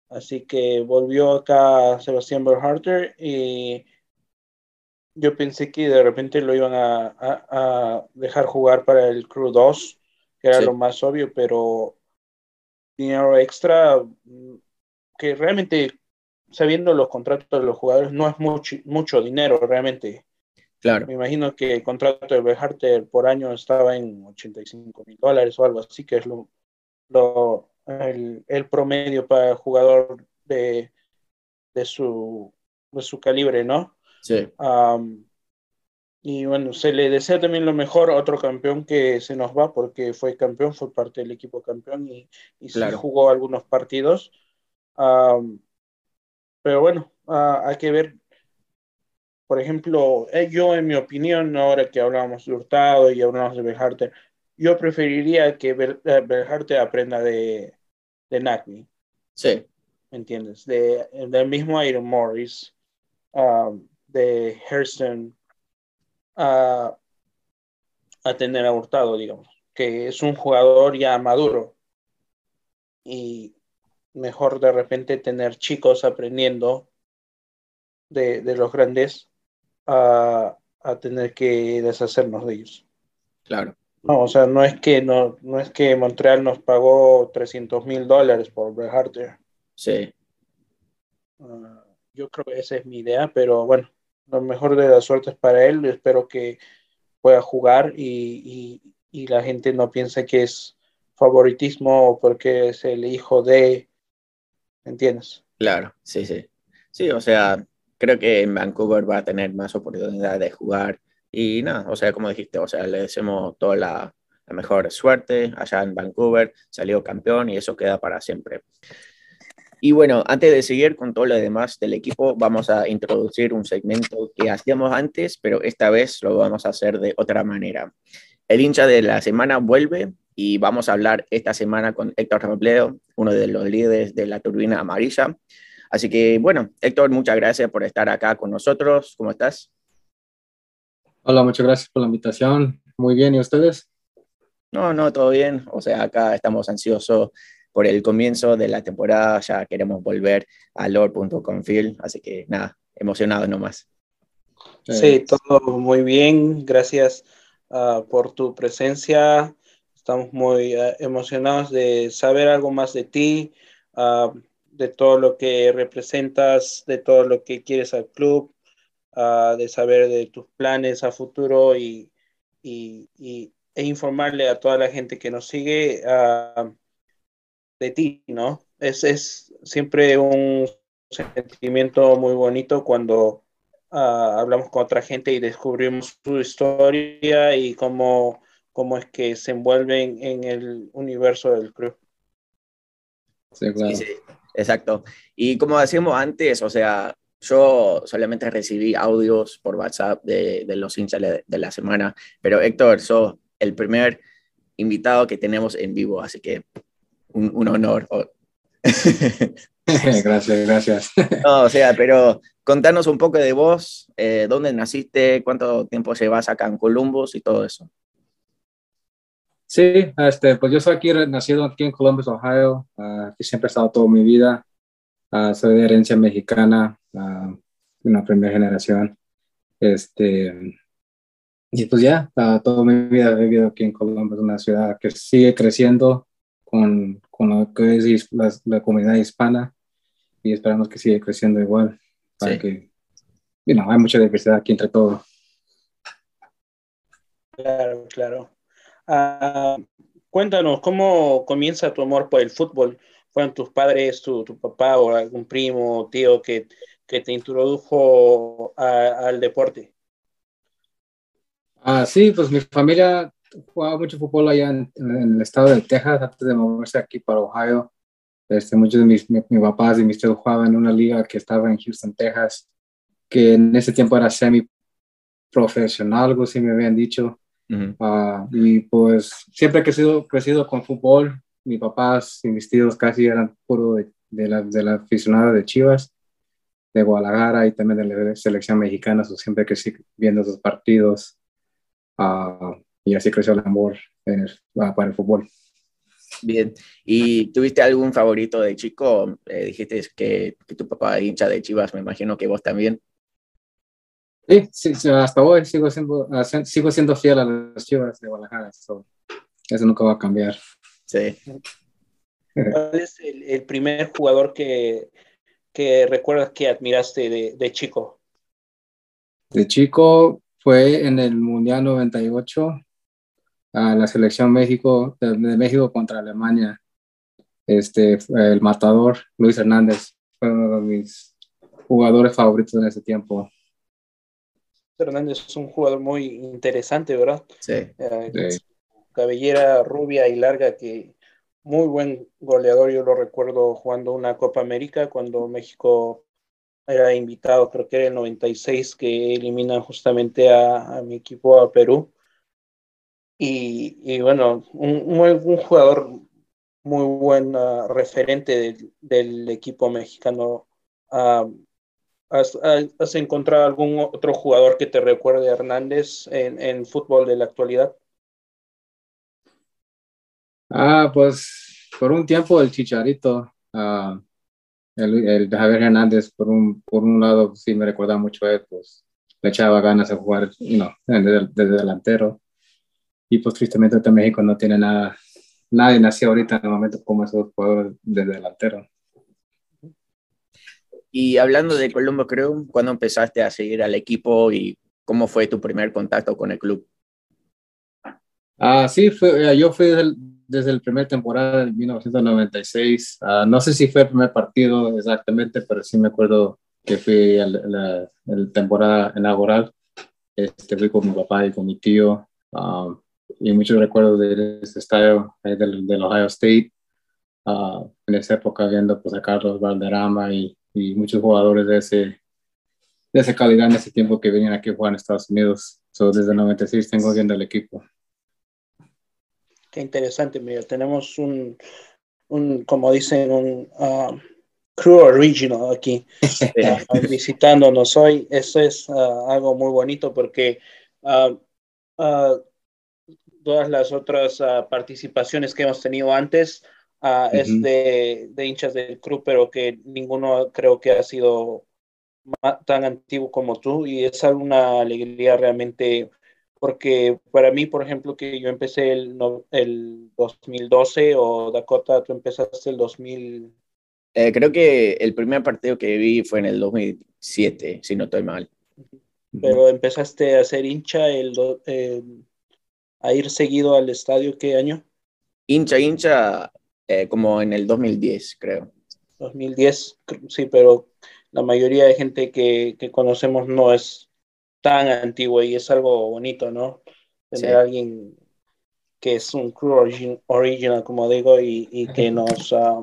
Así que volvió acá Sebastián Berharter y yo pensé que de repente lo iban a, a, a dejar jugar para el Crew 2, que era sí. lo más obvio, pero dinero extra, mm, que realmente, sabiendo los contratos de los jugadores, no es mucho, mucho dinero realmente. Claro. Me imagino que el contrato de Beharter por año estaba en 85 mil dólares o algo así, que es lo, lo el, el, promedio para el jugador de, de, su, de su calibre, ¿no? Sí. Um, y bueno, se le desea también lo mejor a otro campeón que se nos va porque fue campeón, fue parte del equipo campeón y, y claro. sí jugó algunos partidos. Um, pero bueno, uh, hay que ver. Por ejemplo, eh, yo en mi opinión, ahora que hablábamos de Hurtado y hablamos de Berharte, yo preferiría que Ber, uh, Berharte aprenda de, de Nagby. Sí. ¿Me entiendes? De, del mismo Iron Morris. Um, de Hurston a, a tener a Hurtado, digamos, que es un jugador ya maduro y mejor de repente tener chicos aprendiendo de, de los grandes a, a, tener que deshacernos de ellos. Claro. No, o sea, no es que no, no es que Montreal nos pagó 300 mil dólares por Bret Harter. Sí. Uh, yo creo que esa es mi idea, pero bueno, lo mejor de las suertes para él. Espero que pueda jugar y, y, la gente no piense que es favoritismo o porque es el hijo de, ¿entiendes? Claro, sí, sí. Sí, o sea, creo que en Vancouver va a tener más oportunidad de jugar y nada, o sea, como dijiste, o sea, le deseamos toda la, la mejor suerte allá en Vancouver, salió campeón y eso queda para siempre. Y bueno, antes de seguir con todo lo demás del equipo, vamos a introducir un segmento que hacíamos antes, pero esta vez lo vamos a hacer de otra manera. El hincha de la semana vuelve y vamos a hablar esta semana con Héctor Robledo, uno de los líderes de la turbina amarilla. Así que bueno, Héctor, muchas gracias por estar acá con nosotros. ¿Cómo estás? Hola, muchas gracias por la invitación. Muy bien, ¿y ustedes? No, no, todo bien. O sea, acá estamos ansiosos por el comienzo de la temporada. Ya queremos volver a Lord.confil, así que nada, emocionado nomás. Sí, todo muy bien. Gracias ah, por tu presencia. Estamos muy ah, emocionados de saber algo más de ti, ah, de todo lo que representas, de todo lo que quieres al club, de saber de tus planes a futuro y, y, e informarle a toda la gente que nos sigue de ti, ¿no? Es, es siempre un sentimiento muy bonito cuando ah, hablamos con otra gente y descubrimos su historia y cómo, cómo es que se envuelven en el universo del club. Sí, claro. sí, exacto. Y como decíamos antes, o sea, yo solamente recibí audios por WhatsApp de, de los hinchas de, la semana, pero Héctor, sos el primer invitado que tenemos en vivo, así que un, honor. gracias, gracias. No, o sea, pero contanos un poco de vos, eh, dónde naciste, cuánto tiempo llevas acá en Columbus y todo eso. Sí, este, pues yo soy aquí, nacido aquí en Columbus, Ohio, uh, aquí siempre he estado toda mi vida, uh, soy de herencia mexicana, uh, una primera generación, este, y pues ya, toda mi vida he vivido aquí en Columbus, una ciudad que sigue creciendo, con, con lo que es la, la, comunidad hispana y esperamos que siga creciendo igual. Para que, you hay mucha diversidad aquí entre todos. Claro, claro. Ah, cuéntanos, ¿cómo comienza tu amor por el fútbol? ¿Fueron tus padres, tu, tu papá o algún primo, tío que, que te introdujo al deporte? Ah, sí, pues mi familia jugaba mucho fútbol allá en, el estado de Texas antes de moverse aquí para Ohio. Este, muchos de mis, papás y mis tíos jugaban en una liga que estaba en Houston, Texas, que en ese tiempo era semi profesional, algo así me habían dicho. Ah, y pues siempre he crecido, crecido con fútbol. Mis papás y mis tíos casi eran puro de, de, la, de la aficionada de Chivas, de Guadalajara y también de la selección mexicana. So siempre crecí viendo esos partidos. Uh, y así creció el amor para el fútbol. Bien, ¿y tuviste algún favorito de chico? Eh, dijiste que, que, tu papá es hincha de Chivas, me imagino que vos también. Sí, sí, hasta hoy sigo siendo, sigo siendo fiel a las Chivas de Guadalajara, eso, eso nunca va a cambiar. Sí. ¿Cuál es el, primer jugador que, que, recuerdas que admiraste de, de chico? De chico fue en el Mundial 98, a la selección México, de, México contra Alemania. Este, el matador Luis Hernández fue uno de mis jugadores favoritos en ese tiempo. Hernández es un jugador muy interesante, ¿verdad? Sí. Eh, cabellera rubia y larga que muy buen goleador. Yo lo recuerdo jugando una Copa América cuando México era invitado, creo que era el 96 que eliminan justamente a, a mi equipo, a Perú. Y, bueno, un, jugador muy buen uh, referente del equipo mexicano. Uh, ¿has, encontrado algún otro jugador que te recuerde a Hernández en, en fútbol de la actualidad? Ah, pues por un tiempo el Chicharito, uh, el, el, Javier Hernández, por un, por un lado sí me recuerda mucho a él, pues le echaba ganas de jugar desde, desde delantero y pues tristemente en México no tiene nada, nadie nació ahorita en el momento como esos jugadores de delantero. Y hablando de Colombo Crew, ¿cuándo empezaste a seguir al equipo y cómo fue tu primer contacto con el club? Ah, sí, fue, eh, yo fui desde el, primer temporada de 1996. Ah, no sé si fue el primer partido exactamente, pero sí me acuerdo que fui a la, temporada inaugural. Este, fui con mi papá y con mi tío. Ah, y muchos recuerdos de ese estadio del, del, Ohio State. Ah, en esa época viendo pues, a Carlos Valderrama y, y, muchos jugadores de, ese, de esa calidad en ese tiempo que venían aquí a jugar en Estados Unidos. So, desde el 96 tengo viendo el equipo. Qué interesante, mira, tenemos un, un como dicen, un uh, crew original aquí uh, visitándonos hoy. Eso es uh, algo muy bonito porque todas las otras participaciones que hemos tenido antes es de, de, hinchas del crew, pero que ninguno creo que ha sido tan antiguo como tú y es una alegría realmente porque para mí, por ejemplo, que yo empecé el, el 2012 o Dakota, tú empezaste el 2000. Eh, creo que el primer partido que vi fue en el 2007, si no estoy mal. Pero empezaste a ser hincha, el, a ir seguido al estadio, ¿qué año? Hincha, hincha, eh, como en el 2010, creo. 2010, sí, pero la mayoría de gente que, que conocemos no es tan antiguo y es algo bonito, ¿no? Tener a alguien que es un crew original, como digo, y, que nos, ah,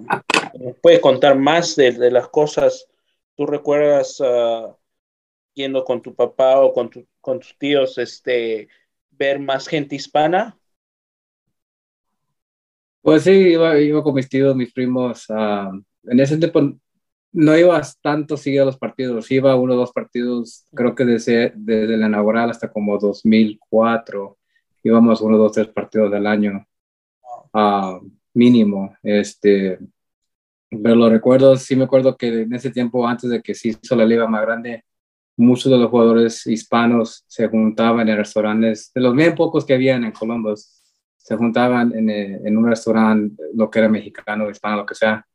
puede contar más de, las cosas. ¿Tú recuerdas uh, yendo con tu papá o con, con tus tíos, este, ver más gente hispana? Pues sí, iba, iba con mis tíos, mis primos. Ah, en ese tiempo no ibas tanto seguido a los partidos, iba uno o dos partidos, creo que desde, desde la inaugural hasta como 2004, íbamos uno, dos, tres partidos del año uh, mínimo. Este, pero lo recuerdo, sí me acuerdo que en ese tiempo, antes de que se hizo la liga más grande, muchos de los jugadores hispanos se juntaban en restaurantes, de los bien pocos que habían en Columbus, se juntaban en, en un restaurante, lo que era mexicano, hispano, lo que sea.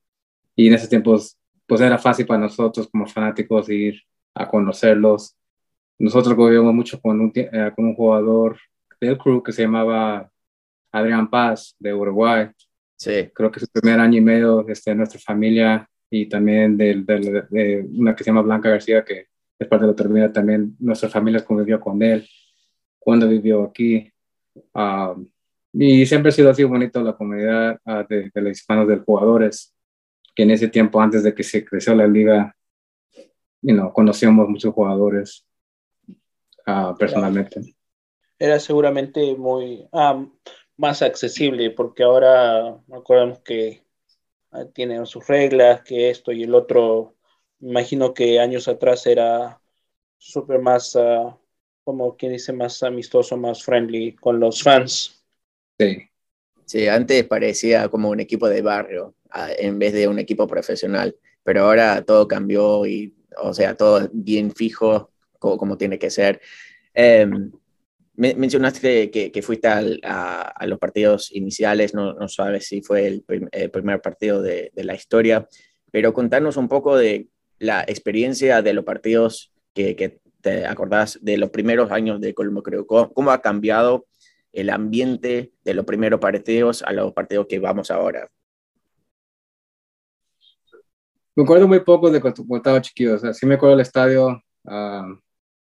Y en ese tiempo pues era fácil para nosotros como fanáticos ir a conocerlos. Nosotros vivíamos mucho con un, eh, con un jugador del club que se llamaba Adrián Paz de Uruguay. Sí. Creo que su primer año y medio este, de nuestra familia y también de, de, una que se llama Blanca García, que es parte de la terminal también nuestra familia convivió con él cuando vivió aquí. Ah, y siempre ha sido así bonito la comunidad ah, de, de, los hispanos, de los jugadores que en ese tiempo, antes de que se creció la liga, you know, conocíamos muchos jugadores uh, personalmente. Era seguramente muy um, más accesible, porque ahora acordamos que uh, tienen sus reglas, que esto y el otro. Imagino que años atrás era súper más, uh, como quien dice, más amistoso, más friendly con los fans. Sí. Sí, antes parecía como un equipo de barrio en vez de un equipo profesional, pero ahora todo cambió y, o sea, todo bien fijo como, tiene que ser. Em, mencionaste que, que fuiste a, los partidos iniciales, no, no, sabes si fue el, primer partido de, de, la historia, pero contanos un poco de la experiencia de los partidos que, que te acordás de los primeros años de Colombo, creo. ¿Cómo ha cambiado el ambiente de los primeros partidos a los partidos que vamos ahora? Me acuerdo muy poco de cuando estaba chiquito, o sea, sí me acuerdo del estadio, uh,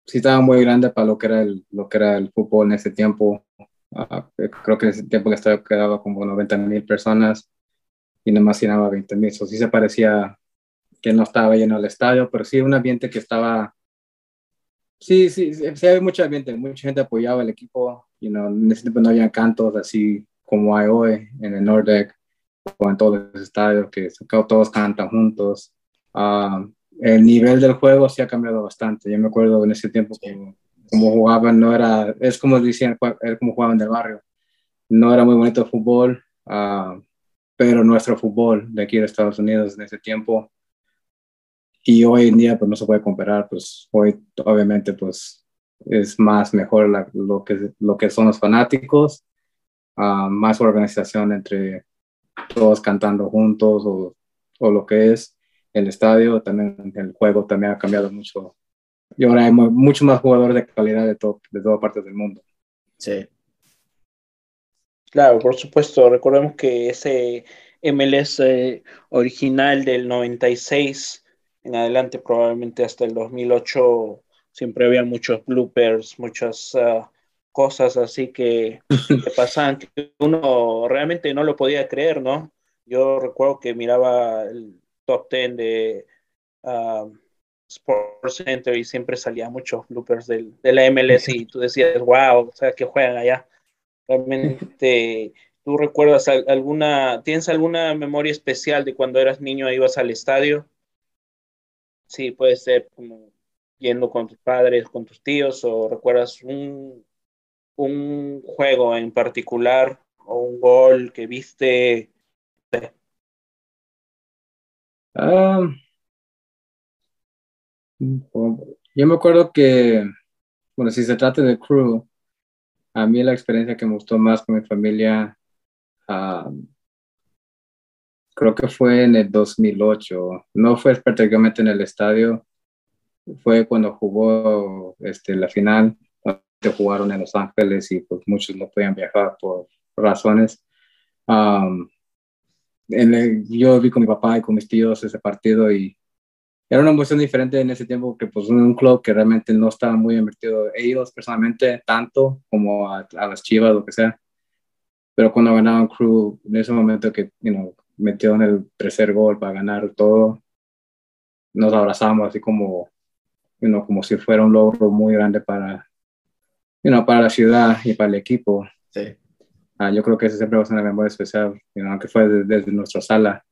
sí estaba muy grande para lo que era el, lo que era el fútbol en ese tiempo. Uh, creo que en ese tiempo el estadio quedaba como 90 mil personas y nada más llenaba 20 mil. Eso sí se parecía que no estaba lleno el estadio, pero sí un ambiente que estaba Sí, sí, sí, había mucho ambiente, mucha gente apoyaba el equipo, you know, en ese tiempo no había cantos así como hay hoy en el Nordeck o en todos los estadios que todos cantan juntos. Ah, el nivel del juego sí ha cambiado bastante. Yo me acuerdo en ese tiempo como, como jugaban, no era, es como decían, era como jugaban del barrio. No era muy bonito el fútbol, uh, pero nuestro fútbol de aquí de Estados Unidos en ese tiempo y hoy en día pues no se puede comparar, pues hoy obviamente pues es más mejor lo, que, lo que son los fanáticos, uh, más organización entre todos cantando juntos o, o, lo que es el estadio, también el juego también ha cambiado mucho. Y ahora hay mucho más jugadores de calidad de, todo, de todas partes del mundo. Sí. Claro, por supuesto. Recordemos que ese MLS eh, original del 96 en adelante, probablemente hasta el 2008, siempre había muchos bloopers, muchas ah, cosas así que, que pasaban que uno realmente no lo podía creer, ¿no? Yo recuerdo que miraba el top 10 de uh, Sports Center y siempre salía muchos bloopers del, de la MLS y tú decías, wow, o sea, que juegan allá. Realmente, ¿tú recuerdas alguna, tienes alguna memoria especial de cuando eras niño e ibas al estadio? Sí, puede ser como yendo con tus padres, con tus tíos, o recuerdas un, un juego en particular o un gol que viste. Ah, yo me acuerdo que, bueno, si se trata de crew, a mí la experiencia que me gustó más con mi familia, ah, creo que fue en el 2008. No fue prácticamente en el estadio, fue cuando jugó este, la final, que jugaron en Los Ángeles y pues muchos no podían viajar por razones. Um, yo vi con mi papá y con mis tíos ese partido y era una emoción diferente en ese tiempo que pues un club que realmente no estaba muy invertido ellos personalmente tanto como a, las chivas lo que sea pero cuando ganaban crew en ese momento que you know, metió en el tercer gol para ganar todo nos abrazamos así como you know, como si fuera un logro muy grande para you know, para la ciudad y para el equipo sí. Ah, yo creo que eso siempre va a ser una memoria especial, aunque fue desde, nuestra sala,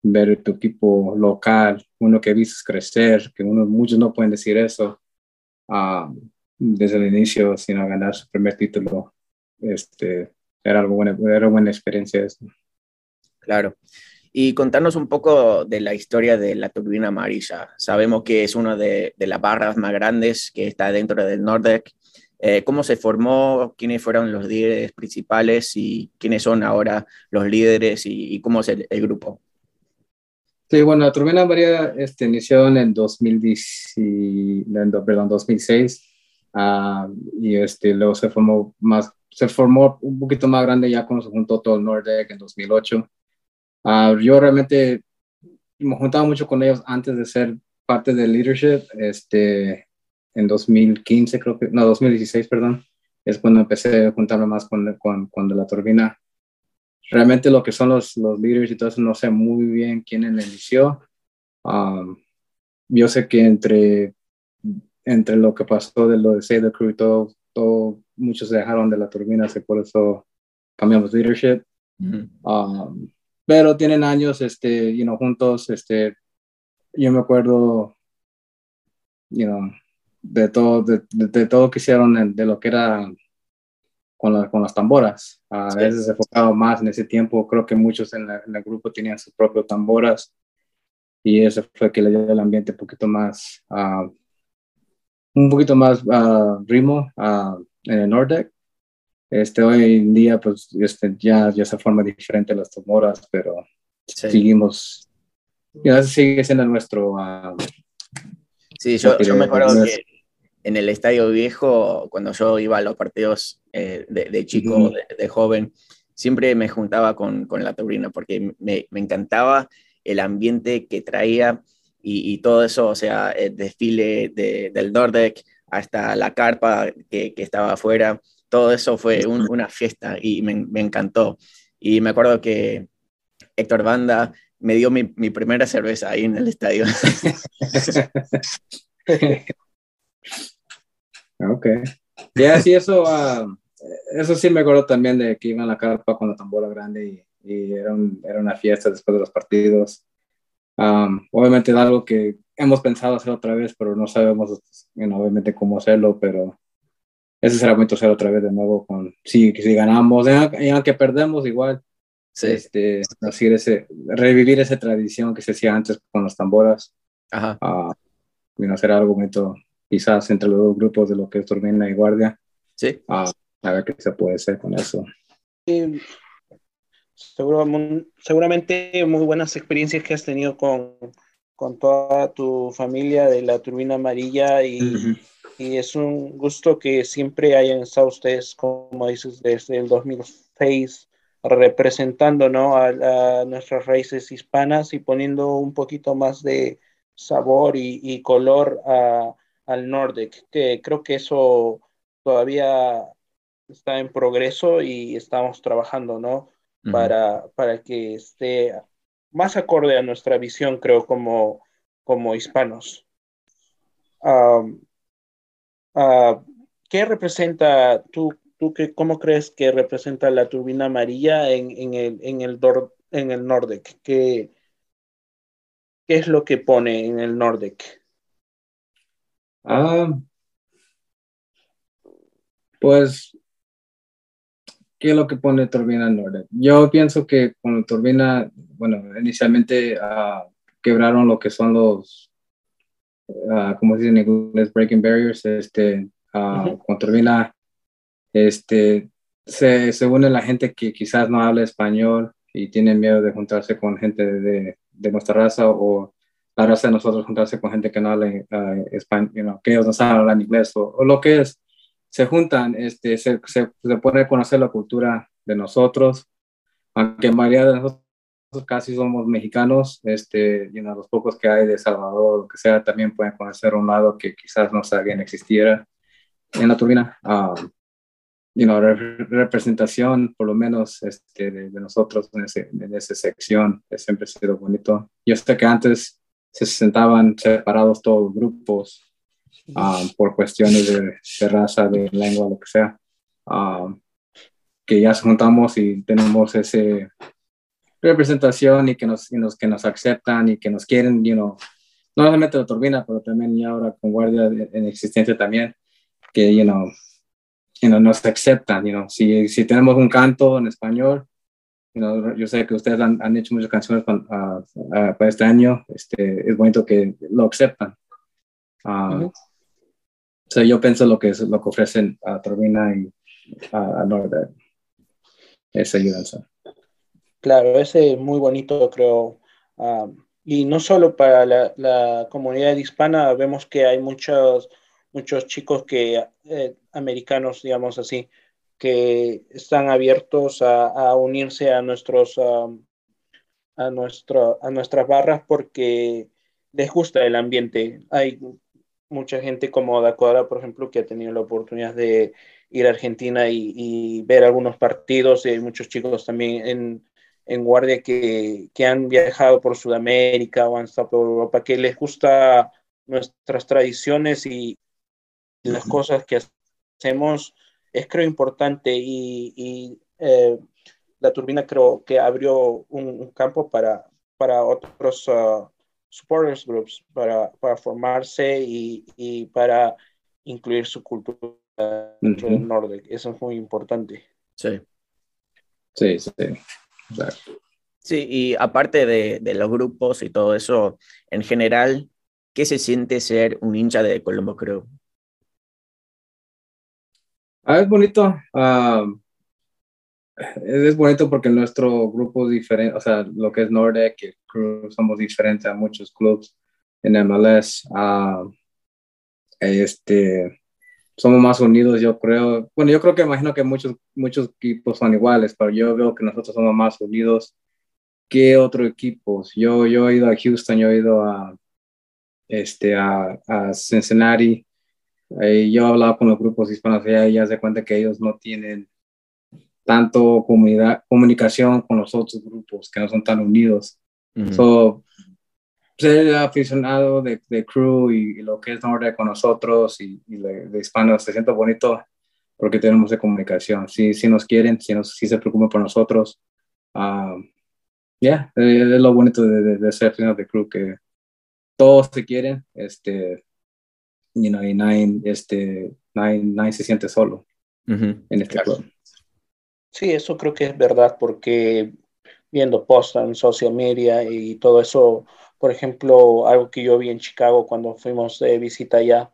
ver tu equipo local, uno que viste crecer, que uno, muchos no pueden decir eso desde el inicio, sino ganar su primer título. Este, era, algo buena, era una buena experiencia eso. Claro. Y contarnos un poco de la historia de la turbina amarilla. Sabemos que es una de, de las barras más grandes que está dentro del Nordec eh, cómo se formó, quiénes fueron los líderes principales y quiénes son ahora los líderes y, cómo es el, grupo. Sí, bueno, la Turbina María este, inició en el 2010, perdón, 2006 ah, y este, luego se formó más, se formó un poquito más grande ya cuando se juntó todo el Nordec en 2008. Ah, yo realmente me juntaba mucho con ellos antes de ser parte del leadership. Este, en 2015, creo que, no, 2016, perdón, es cuando empecé a juntarme más con, con, con la turbina. Realmente lo que son los, los líderes y todo eso, no sé muy bien quién la inició. Um, yo sé que entre, entre lo que pasó de lo de Save the Crew y todo, todo, muchos se dejaron de la turbina, así por eso cambiamos leadership. Um, pero tienen años, este, you know, juntos, este, yo me acuerdo, you know, de todo, de, de, todo que hicieron de lo que era con, con las tamboras. A veces se enfocaba más en ese tiempo. Creo que muchos en, el grupo tenían sus propios tamboras y eso fue que le dio el ambiente un poquito más, uh, un poquito más uh, ritmo uh, en el Nordec. Este, hoy en día, pues este, ya, ya se forma diferente las tamboras, pero seguimos, ya sigue siendo nuestro. sí, yo, yo me acuerdo que en el estadio viejo, cuando yo iba a los partidos eh, de, chico, de, joven, siempre me juntaba con, la taurina porque me, encantaba el ambiente que traía y, todo eso, o sea, el desfile del Nordec hasta la carpa que, estaba afuera, todo eso fue una fiesta y me, encantó. Y me acuerdo que Héctor Banda me dio mi, mi primera cerveza ahí en el estadio. Ok. Ya, sí, eso, ah, eso sí me acuerdo también de que iban a la carpa con la tambora grande y, y era, era, una fiesta después de los partidos. obviamente es algo que hemos pensado hacer otra vez, pero no sabemos obviamente cómo hacerlo, pero ese será momento hacer otra vez de nuevo con, si, si ganamos, y aunque perdemos igual, sí. este, ese, revivir esa tradición que se hacía antes con las tamboras. Ajá. Uh, hacer algo bonito quizás entre los dos grupos de lo que es Turbina y Guardia. Sí. a ver qué se puede hacer con eso. Sí. Seguro, seguramente muy buenas experiencias que has tenido con, con toda tu familia de la turbina amarilla y, y es un gusto que siempre hayan estado ustedes, como dices, desde el 2006 representando ¿no? a, nuestras raíces hispanas y poniendo un poquito más de sabor y, color al Nordic, que creo que eso todavía está en progreso y estamos trabajando, ¿no? para, para que esté más acorde a nuestra visión, creo, como, como hispanos. ¿Qué representa tú ¿Tú qué, cómo crees que representa la turbina amarilla en, en el, en el, en el Nordic? ¿Qué, ¿Qué es lo que pone en el Nordic? Ah, pues, ¿qué es lo que pone turbina Nordic? Yo pienso que con turbina, bueno, inicialmente uh, quebraron lo que son los, uh, como dicen en inglés, breaking barriers, este, uh, con turbina este, se, se une la gente que quizás no habla español y tiene miedo de juntarse con gente de, de nuestra raza o la raza de nosotros juntarse con gente que no habla uh, español, que ellos no saben hablar inglés o, lo que es. Se juntan, este, se, se, se puede conocer la cultura de nosotros, aunque mayoría de nosotros casi somos mexicanos, este, y los pocos que hay de Salvador, lo que sea, también pueden conocer un lado que quizás no sabían existiera en la turbina. Um, you know, representación, por lo menos este, de, nosotros en, ese, en esa sección, siempre ha sido bonito. Yo sé que antes se sentaban separados todos los grupos um, por cuestiones de, raza, de lengua, lo que sea, um, que ya juntamos y tenemos esa representación y que nos, y nos, que nos aceptan y que nos quieren, you know, no solamente la turbina, pero también y ahora con guardia en existencia también, que, you know, you know, nos aceptan. You know, si, si tenemos un canto en español, you know, yo sé que ustedes han, han hecho muchas canciones para, uh, uh, para, este año, este, es bonito que lo aceptan. Uh, so yo pienso lo que, es, lo que ofrecen a Turbina y a, a esa ayuda. Claro, ese es muy bonito, creo. y no solo para la, comunidad hispana, vemos que hay muchos muchos chicos que, eh, americanos, digamos así, que están abiertos a, unirse a nuestros, a, nuestro, a nuestras barras porque les gusta el ambiente. Hay mucha gente como Dakota, por ejemplo, que ha tenido la oportunidad de ir a Argentina y, ver algunos partidos, y hay muchos chicos también en, en guardia que, que, han viajado por Sudamérica o han estado por Europa, que les gusta nuestras tradiciones y, las cosas que hacemos es creo importante y, eh, la turbina creo que abrió un, campo para, para otros uh, supporters groups, para, para formarse y, y, para incluir su cultura dentro del Nordic. Eso es muy importante. Sí. Sí, sí. Sí, y aparte de, de, los grupos y todo eso, en general, ¿qué se siente ser un hincha de Colombo Crew? Ah, es bonito. Ah, es bonito porque nuestro grupo es diferente, o sea, lo que es Nordic y Crew, somos diferentes a muchos clubes en MLS. Ah, este, somos más unidos, yo creo. Bueno, yo creo que imagino que muchos, muchos equipos son iguales, pero yo veo que nosotros somos más unidos que otros equipos. Yo, yo he ido a Houston, yo he ido a, este, a, a Cincinnati eh, yo he hablado con los grupos hispanos y ya se cuenta que ellos no tienen tanto comunidad, comunicación con los otros grupos, que no son tan unidos. Ser aficionado de, de crew y, lo que es norte con nosotros y, de, hispanos se siente bonito porque tenemos de comunicación. Si, si nos quieren, si, nos, si se preocupan por nosotros, um, ya, es, lo bonito de, de, ser aficionado de crew, que todos se quieren, este, you know, y Nine, este, Nine, se siente solo en este club. Sí, eso creo que es verdad porque viendo posts en social media y todo eso, por ejemplo, algo que yo vi en Chicago cuando fuimos de visita allá,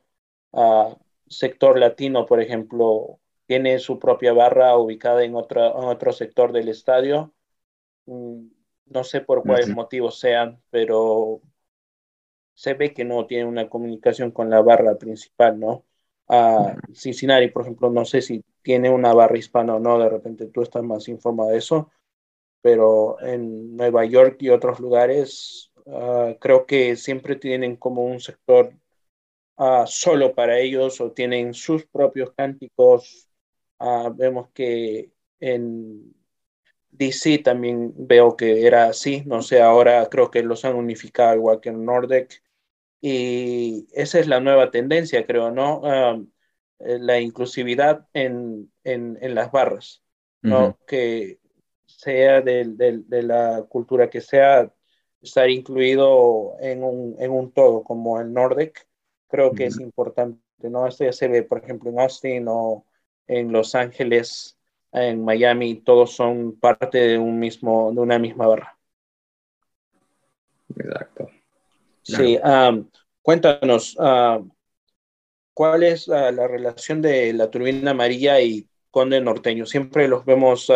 a sector latino, por ejemplo, tiene su propia barra ubicada en, otra, en otro sector del estadio. Mm, no sé por cuáles motivos sean, pero se ve que no tiene una comunicación con la barra principal, ¿no? a Cincinnati, por ejemplo, no sé si tiene una barra hispana o no, de repente tú estás más informado de eso, pero en Nueva York y otros lugares ah, creo que siempre tienen como un sector ah, solo para ellos o tienen sus propios cánticos. Ah, vemos que en DC también veo que era así, no sé, ahora creo que los han unificado igual que en Nordic y esa es la nueva tendencia, creo, ¿no? Eh, la inclusividad en, en, en las barras, ¿no? Que sea de, de, la cultura que sea, estar incluido en un, en un todo, como el Nordic, creo que es importante, ¿no? Esto ya se ve, por ejemplo, en Austin o en Los Ángeles, en Miami, todos son parte de un mismo, de una misma barra. Exacto. Sí, cuéntanos, ¿cuál es la relación de la turbina amarilla y Conde Norteño? Siempre los vemos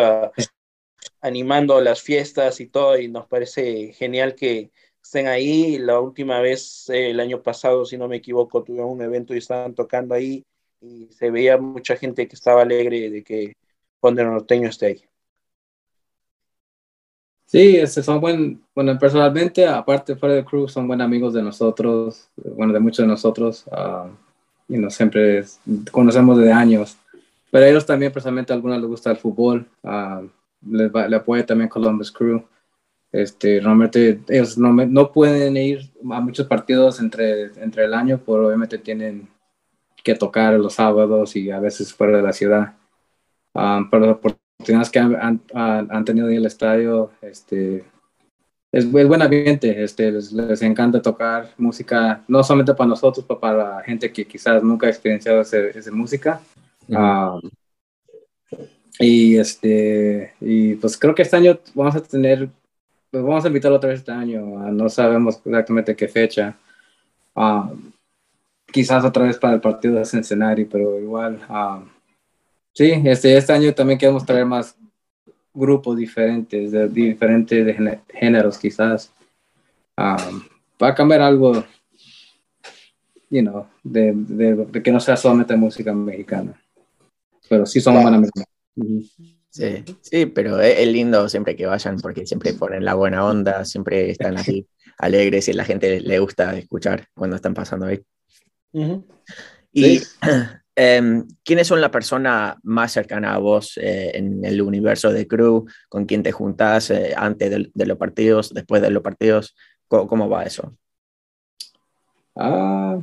animando las fiestas y todo, y nos parece genial que estén ahí. La última vez, eh, el año pasado, si no me equivoco, tuve un evento y estaban tocando ahí y se veía mucha gente que estaba alegre de que Conde Norteño esté ahí. Sí, este, son buen, bueno, personalmente, aparte fuera del crew, son buenos amigos de nosotros, bueno, de muchos de nosotros, uh, y nos siempre conocemos desde años, pero ellos también, personalmente, a algunos les gusta el fútbol, uh, le, le apoya también Columbus Crew. Este, realmente ellos no, no, pueden ir a muchos partidos entre, entre el año, pero obviamente tienen que tocar los sábados y a veces fuera de la ciudad. Um, pero las oportunidades que han, han, han, tenido en el estadio, este, es, es buen ambiente, este, les, les, encanta tocar música, no solamente para nosotros, pero para gente que quizás nunca ha experienciado esa música. Y este, y pues creo que este año vamos a tener, pues vamos a invitarlo otra vez este año, no sabemos exactamente qué fecha. Um, quizás otra vez para el partido de Cincinnati, pero igual, um, sí, este, este año también queremos traer más grupos diferentes, de diferentes géneros quizás, um, para cambiar algo, you know, de, de, de, que no sea solamente música mexicana. Pero sí son buenas Sí, sí, pero es, lindo siempre que vayan porque siempre ponen la buena onda, siempre están así alegres y la gente le gusta escuchar cuando están pasando ahí. Y em, ¿quiénes son la persona más cercana a vos eh, en el universo de Crew? ¿Con quién te juntás eh, antes de, los partidos, después de los partidos? ¿Cómo, cómo va eso? Ah,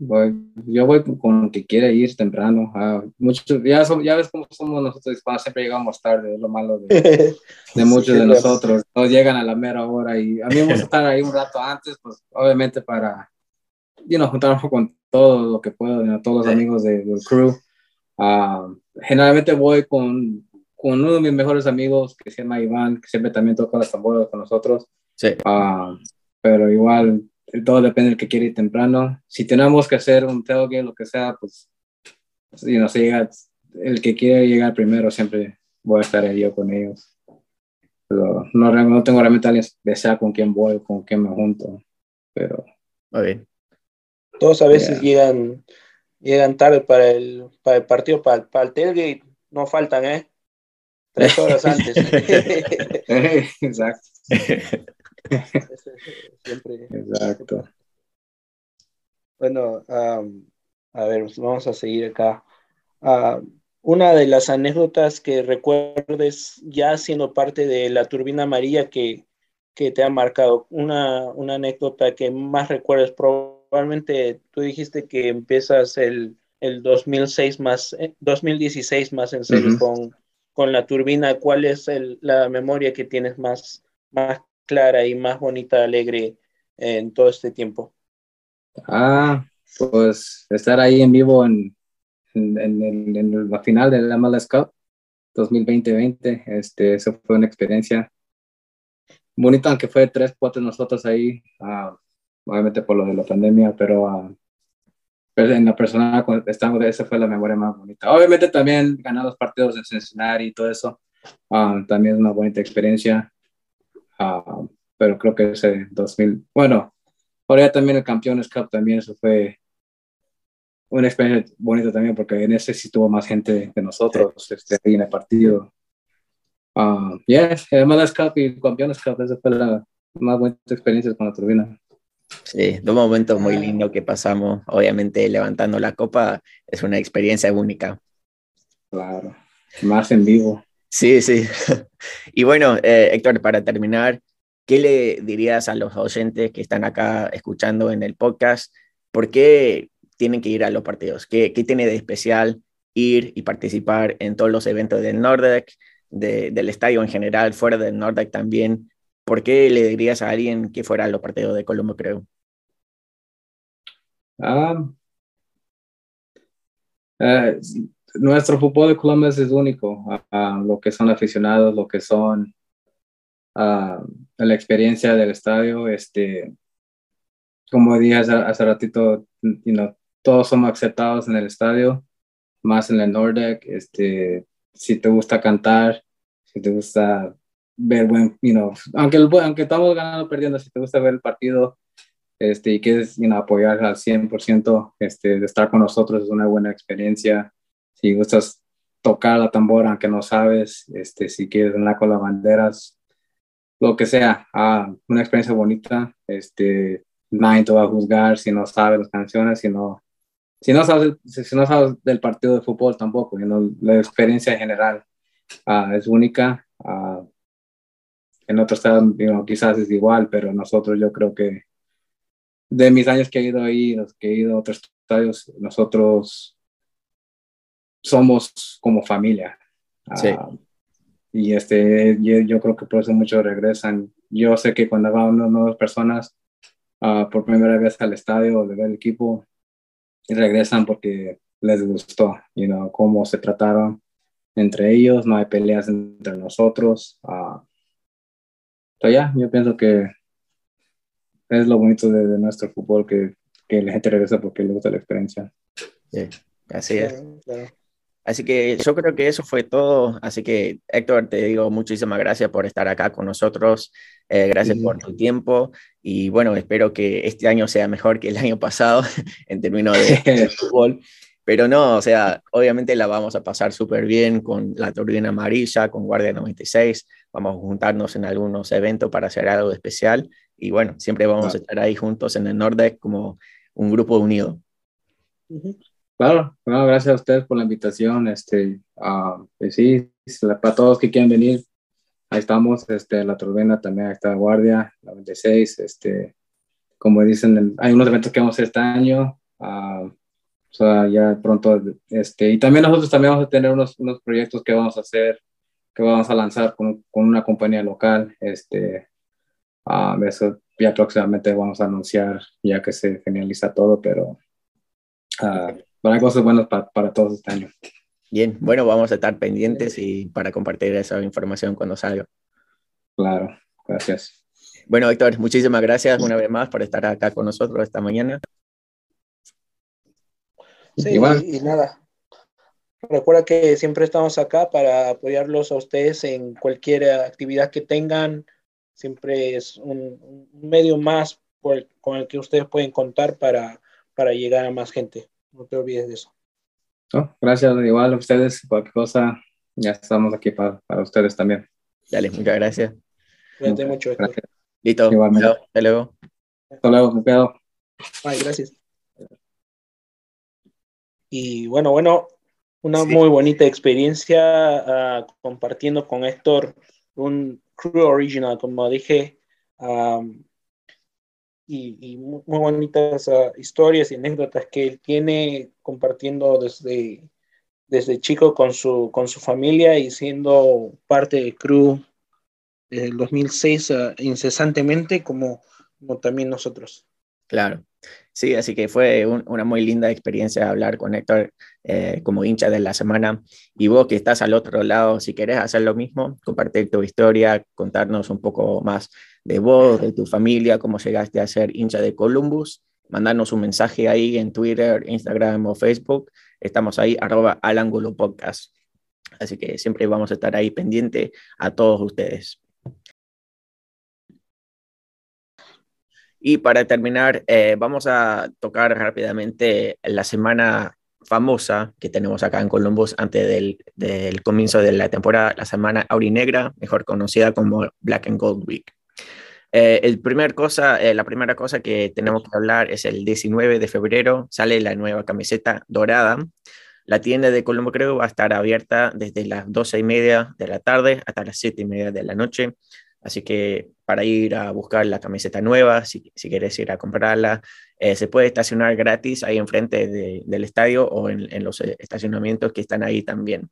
Voy, yo voy con el que quiere ir temprano. Ah, muchos, ya, ya ves cómo somos nosotros hispanos, siempre llegamos tarde, es lo malo de, de muchos de nosotros. Todos llegan a la mera hora y a mí me gusta estar ahí un rato antes, pues obviamente para you know, juntarme con todo lo que puedo, todos los amigos de, del crew. Uh, generalmente voy con, con uno de mis mejores amigos que se llama Iván, que siempre también toca las tamboras con nosotros. Sí. Uh, pero igual todo depende del que quiere ir temprano. Si tenemos que hacer un tailgate, lo que sea, pues, si no se llega, el que quiere llegar primero, siempre voy a estar ahí yo con ellos. Pero no, no tengo realmente alguien especial con quién voy, con quién me junto, pero... Muy bien. Todos a veces llegan, llegan tarde para el, para el partido, para, para el tailgate, no faltan, ¿eh? Tres horas antes. Exacto. Siempre. Bueno, a ver, vamos a seguir acá. una de las anécdotas que recuerdes ya siendo parte de la turbina amarilla que, que te ha marcado, una, una, anécdota que más recuerdes, probablemente tú dijiste que empiezas el, el 2006 más, 2016 eh, más en serio con, con la turbina, ¿cuál es el, la memoria que tienes más, más clara y más bonita, alegre en todo este tiempo? Ah, pues estar ahí en vivo en, en, la final del MLS Cup 2020-20, este, eso fue una experiencia bonita, aunque fue tres, cuatro nosotros ahí, uh, obviamente por lo de la pandemia, pero uh, en la persona estamos, esa fue la memoria más bonita. Obviamente también ganar los partidos en Cincinnati y todo eso, uh, también es una bonita experiencia. Ah, pero creo que ese 2000, bueno, ahora también el Campeones Cup también, eso fue una experiencia bonita también, porque en ese sí tuvo más gente que nosotros este, ahí en el partido. Uh, yes, el MLS Cup y Campeones Cup, esa fue la más buena experiencia con la turbina. Sí, dos momentos muy lindos que pasamos. Obviamente, levantando la copa es una experiencia única. Claro, más en vivo. Sí, sí. Y bueno, eh, Héctor, para terminar, ¿qué le dirías a los oyentes que están acá escuchando en el podcast? ¿Por qué tienen que ir a los partidos? ¿Qué, qué tiene de especial ir y participar en todos los eventos del Nordex, del estadio en general, fuera del Nordex también? ¿Por qué le dirías a alguien que fuera a los partidos de Colombo, creo? Ah, eh, nuestro fútbol de Colombia es único. lo que son aficionados, lo que son la experiencia del estadio. Este, como dije hace, ratito, todos somos aceptados en el estadio, más en el Nordic. Este, si te gusta cantar, si te gusta ver buen, you know, aunque, aunque estamos ganando perdiendo, si te gusta ver el partido este, y quieres you apoyar al 100%, este, de estar con nosotros es una buena experiencia. Si gustas tocar la tambora, aunque no sabes, este, si quieres andar con las banderas, lo que sea, ah, una experiencia bonita. Este, nadie te va a juzgar si no sabes las canciones, si no, si no, sabes, si no sabes del partido de fútbol tampoco. la experiencia en general ah, es única. Ah, en otros estados quizás es igual, pero nosotros yo creo que de mis años que he ido ahí, los que he ido a otros estadios, nosotros somos como familia. Sí. Ah, y este, yo, creo que por eso muchos regresan. Yo sé que cuando van nuevas personas uh, por primera vez al estadio de ver el equipo, regresan porque les gustó, you know, cómo se trataron entre ellos, no hay peleas entre nosotros. Uh, ya, yo pienso que es lo bonito de, nuestro fútbol, que, que, la gente regresa porque le gusta la experiencia. Sí, así es. Así que yo creo que eso fue todo. Así que Héctor, te digo muchísimas gracias por estar acá con nosotros. Eh, gracias por tu tiempo. Y bueno, espero que este año sea mejor que el año pasado en términos de fútbol. Pero no, o sea, obviamente la vamos a pasar súper bien con la turbina amarilla, con Guardia 96. Vamos a juntarnos en algunos eventos para hacer algo especial. Y bueno, siempre vamos a estar ahí juntos en el Nordex como un grupo unido. Claro, gracias a ustedes por la invitación. Este, uh, sí, para todos que quieran venir, ahí estamos. Este, la turbina también, está Guardia, la 96. Este, como dicen, hay unos eventos que vamos a hacer este año. Uh, o sea, ya pronto, este, y también nosotros también vamos a tener unos, unos proyectos que vamos a hacer, que vamos a lanzar con, con una compañía local, este, uh, eso ya próximamente vamos a anunciar ya que se finaliza todo, pero uh, para cosas buenas para, para todos este año. Bien, bueno, vamos a estar pendientes y para compartir esa información cuando salga. Claro, gracias. Bueno, Héctor, muchísimas gracias una vez más por estar acá con nosotros esta mañana. Sí, y, nada. Recuerda que siempre estamos acá para apoyarlos a ustedes en cualquier actividad que tengan. Siempre es un, medio más con el que ustedes pueden contar para, para llegar a más gente. No te olvides de eso. gracias, igual a ustedes. Cualquier cosa, ya estamos aquí para, para ustedes también. Dale, muchas gracias. Cuídate mucho. Listo. Igualmente. Hasta luego. Hasta luego, me quedo. Bye, gracias. Y bueno, bueno, una muy bonita experiencia uh, compartiendo con Héctor un crew original, como dije, um, y, muy, bonitas historias y anécdotas que él tiene compartiendo desde, desde chico con su, con su familia y siendo parte del crew desde el 2006 uh, incesantemente como, como también nosotros. Claro. Sí, así que fue una muy linda experiencia hablar con Héctor eh, como hincha de la semana. Y vos que estás al otro lado, si querés hacer lo mismo, compartir tu historia, contarnos un poco más de vos, de tu familia, cómo llegaste a ser hincha de Columbus, mandarnos un mensaje ahí en Twitter, Instagram o Facebook. Estamos ahí, arroba al ángulo podcast. Así que siempre vamos a estar ahí pendiente a todos ustedes. Y para terminar, eh, vamos a tocar rápidamente la semana famosa que tenemos acá en Columbus antes del, del comienzo de la temporada, la semana aurinegra, mejor conocida como Black and Gold Week. Eh, el primer cosa, eh, la primera cosa que tenemos que hablar es el 19 de febrero, sale la nueva camiseta dorada. La tienda de Colombo creo va a estar abierta desde las 12 y media de la tarde hasta las 7 y media de la noche. Así que para ir a buscar la camiseta nueva, si, si quieres ir a comprarla, eh, se puede estacionar gratis ahí enfrente del estadio o en, en, los estacionamientos que están ahí también.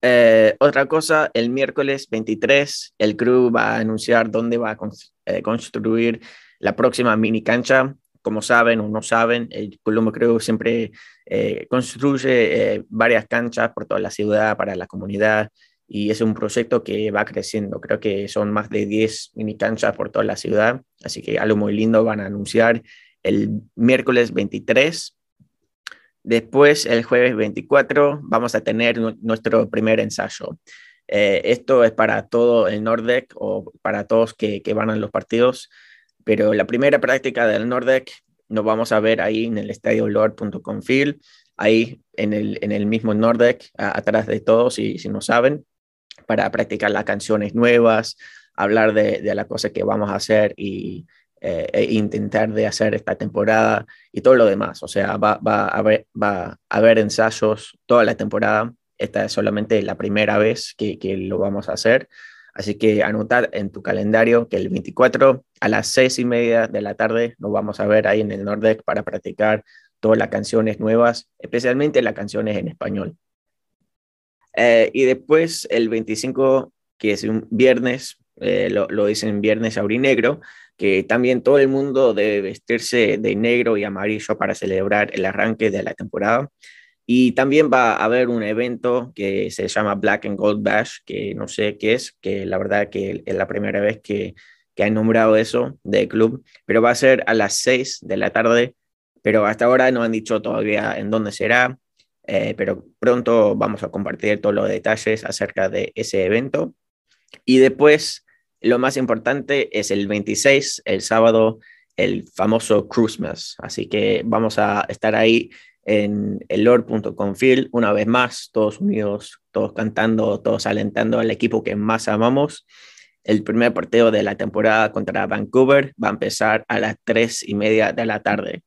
Eh, otra cosa, el miércoles 23, el crew va a anunciar dónde va a eh, construir la próxima mini cancha. Como saben o no saben, el Colombo Crew siempre eh, construye varias canchas por toda la ciudad para la comunidad y es un proyecto que va creciendo. Creo que son más de 10 mini canchas por toda la ciudad, así que algo muy lindo van a anunciar el miércoles 23 Después, el jueves 24, vamos a tener nuestro primer ensayo. Eh, esto es para todo el Nordec o para todos que, que, van a los partidos, pero la primera práctica del Nordec nos vamos a ver ahí en el estadio Lord.com Field, ahí en el, en el mismo Nordec, atrás de todos, si, si no saben, para practicar las canciones nuevas, hablar de, de la cosa que vamos a hacer y, eh, e intentar de hacer esta temporada y todo lo demás. O sea, va, a haber, ensayos toda la temporada. Esta es solamente la primera vez que, lo vamos a hacer. Así que anotar en tu calendario que el 24 a las seis y media de la tarde nos vamos a ver ahí en el Nordec para practicar todas las canciones nuevas, especialmente las canciones en español. Eh, y después el 25, que es un viernes, eh, lo, lo dicen viernes aurinegro, que también todo el mundo debe vestirse de negro y amarillo para celebrar el arranque de la temporada. Y también va a haber un evento que se llama Black and Gold Bash, que no sé qué es, que la verdad que es la primera vez que, que han nombrado eso del club, pero va a ser a las 6 de la tarde, pero hasta ahora no han dicho todavía en dónde será, eh, pero pronto vamos a compartir todos los detalles acerca de ese evento. Y después lo más importante es el 26, el sábado, el famoso Christmas. Así que vamos a estar ahí en el Lord.com field una vez más, todos unidos, todos cantando, todos alentando al equipo que más amamos. El primer partido de la temporada contra Vancouver va a empezar a las tres y media de la tarde.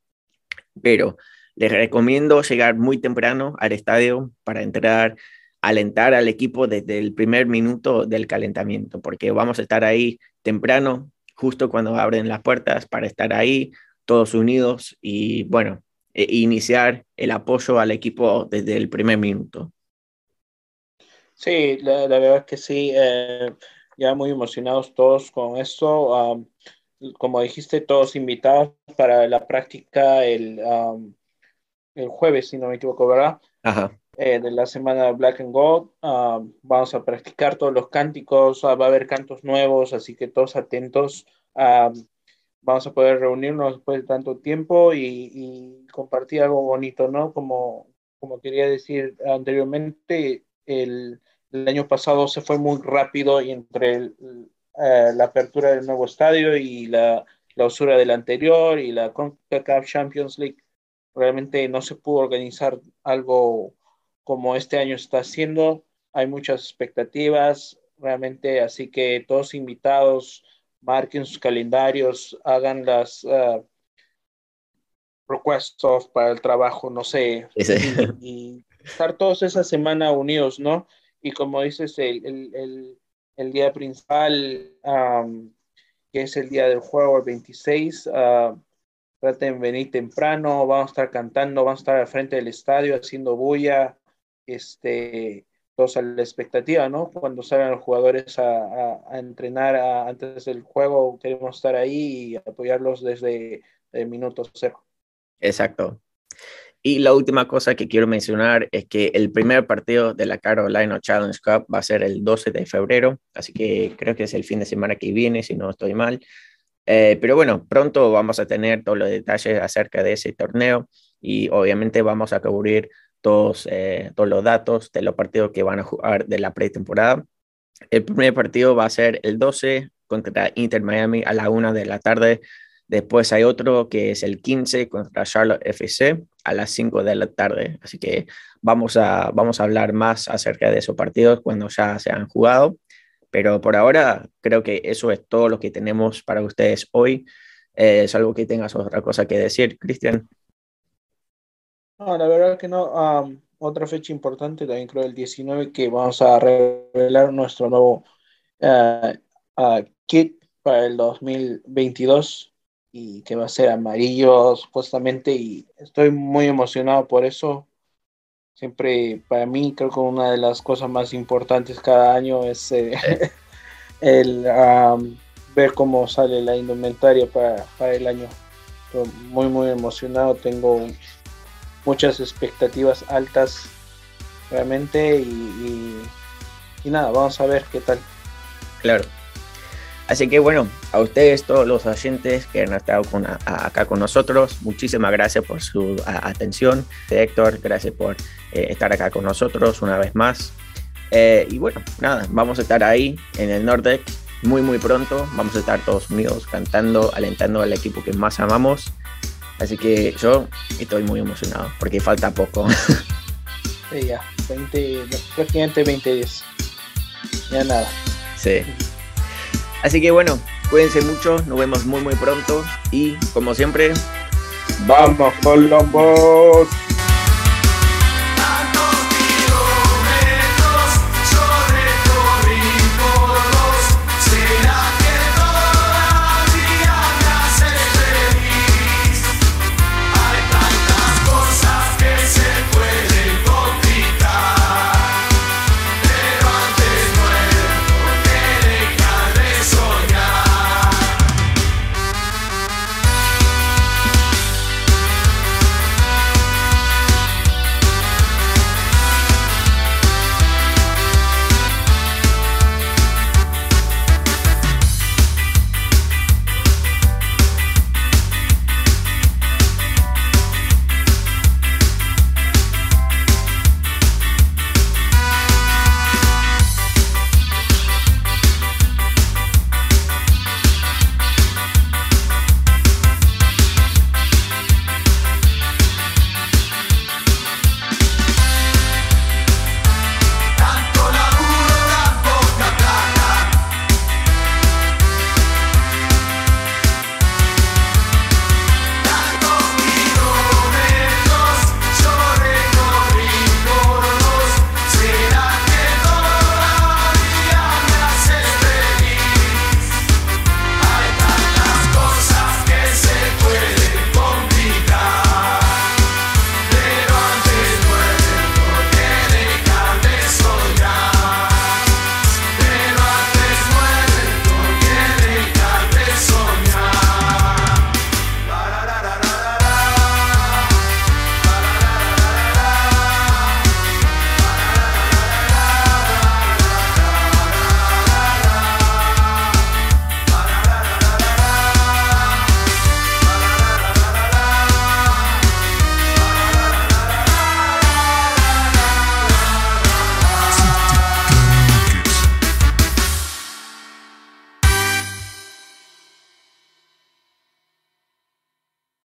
Pero les recomiendo llegar muy temprano al estadio para entrar alentar al equipo desde el primer minuto del calentamiento, porque vamos a estar ahí temprano, justo cuando abren las puertas, para estar ahí todos unidos y, bueno, e iniciar el apoyo al equipo desde el primer minuto. Sí, la, la verdad que sí, eh, ya muy emocionados todos con esto. Um, como dijiste, todos invitados para la práctica el, um, el jueves, si no me equivoco, ¿verdad? Ajá. Eh, de la semana Black and Gold. Uh, vamos a practicar todos los cánticos, uh, va a haber cantos nuevos, así que todos atentos. Uh, vamos a poder reunirnos después de tanto tiempo y, y, compartir algo bonito, ¿no? Como, como quería decir anteriormente, el, el año pasado se fue muy rápido y entre el, eh, la apertura del nuevo estadio y la clausura del anterior y la CONCACAF Champions League, realmente no se pudo organizar algo como este año está haciendo. Hay muchas expectativas, realmente, así que todos invitados, marquen sus calendarios, hagan las uh, requests para el trabajo, no sé, sí. y, y, estar todos esa semana unidos, ¿no? Y como dices, el, el, el, el día principal, um, que es el día del juego, el 26, uh, traten de venir temprano, vamos a estar cantando, vamos a estar al frente del estadio haciendo bulla, este, todos a la expectativa, ¿no? Cuando salgan los jugadores a, a, a entrenar a, antes del juego, queremos estar ahí y apoyarlos desde el minuto cero. Exacto. Y la última cosa que quiero mencionar es que el primer partido de la Carolina Challenge Cup va a ser el 12 de febrero, así que creo que es el fin de semana que viene, si no estoy mal. Eh, pero bueno, pronto vamos a tener todos los detalles acerca de ese torneo y obviamente vamos a cubrir todos, eh, todos los datos de los partidos que van a jugar de la pretemporada. El primer partido va a ser el 12 contra Inter Miami a la una de la tarde. Después hay otro que es el 15 contra Charlotte FC a las 5 de la tarde. Así que vamos a, vamos a hablar más acerca de esos partidos cuando ya se han jugado. Pero por ahora creo que eso es todo lo que tenemos para ustedes hoy. Eh, es algo que tengas otra cosa que decir, Cristian. No, la verdad que no. otra fecha importante también creo el 19 que vamos a revelar nuestro nuevo uh, kit para el 2022 y que va a ser amarillo supuestamente y estoy muy emocionado por eso. Siempre para mí creo que una de las cosas más importantes cada año es eh, el ver cómo sale la indumentaria para, para el año. Estoy muy muy emocionado, tengo muchas expectativas altas realmente y, y nada, vamos a ver qué tal. Claro. Así que bueno, a ustedes, todos los oyentes que han estado acá con nosotros, muchísimas gracias por su atención. Héctor, gracias por eh, estar acá con nosotros una vez más. Eh, y bueno, nada, vamos a estar ahí en el Nordec muy muy pronto. Vamos a estar todos unidos cantando, alentando al equipo que más amamos. Así que yo estoy muy emocionado porque falta poco. Sí, ya, 20, prácticamente 20 días. Ya nada. Sí. Así que bueno, cuídense mucho, nos vemos muy muy pronto y como siempre, vamos Columbus.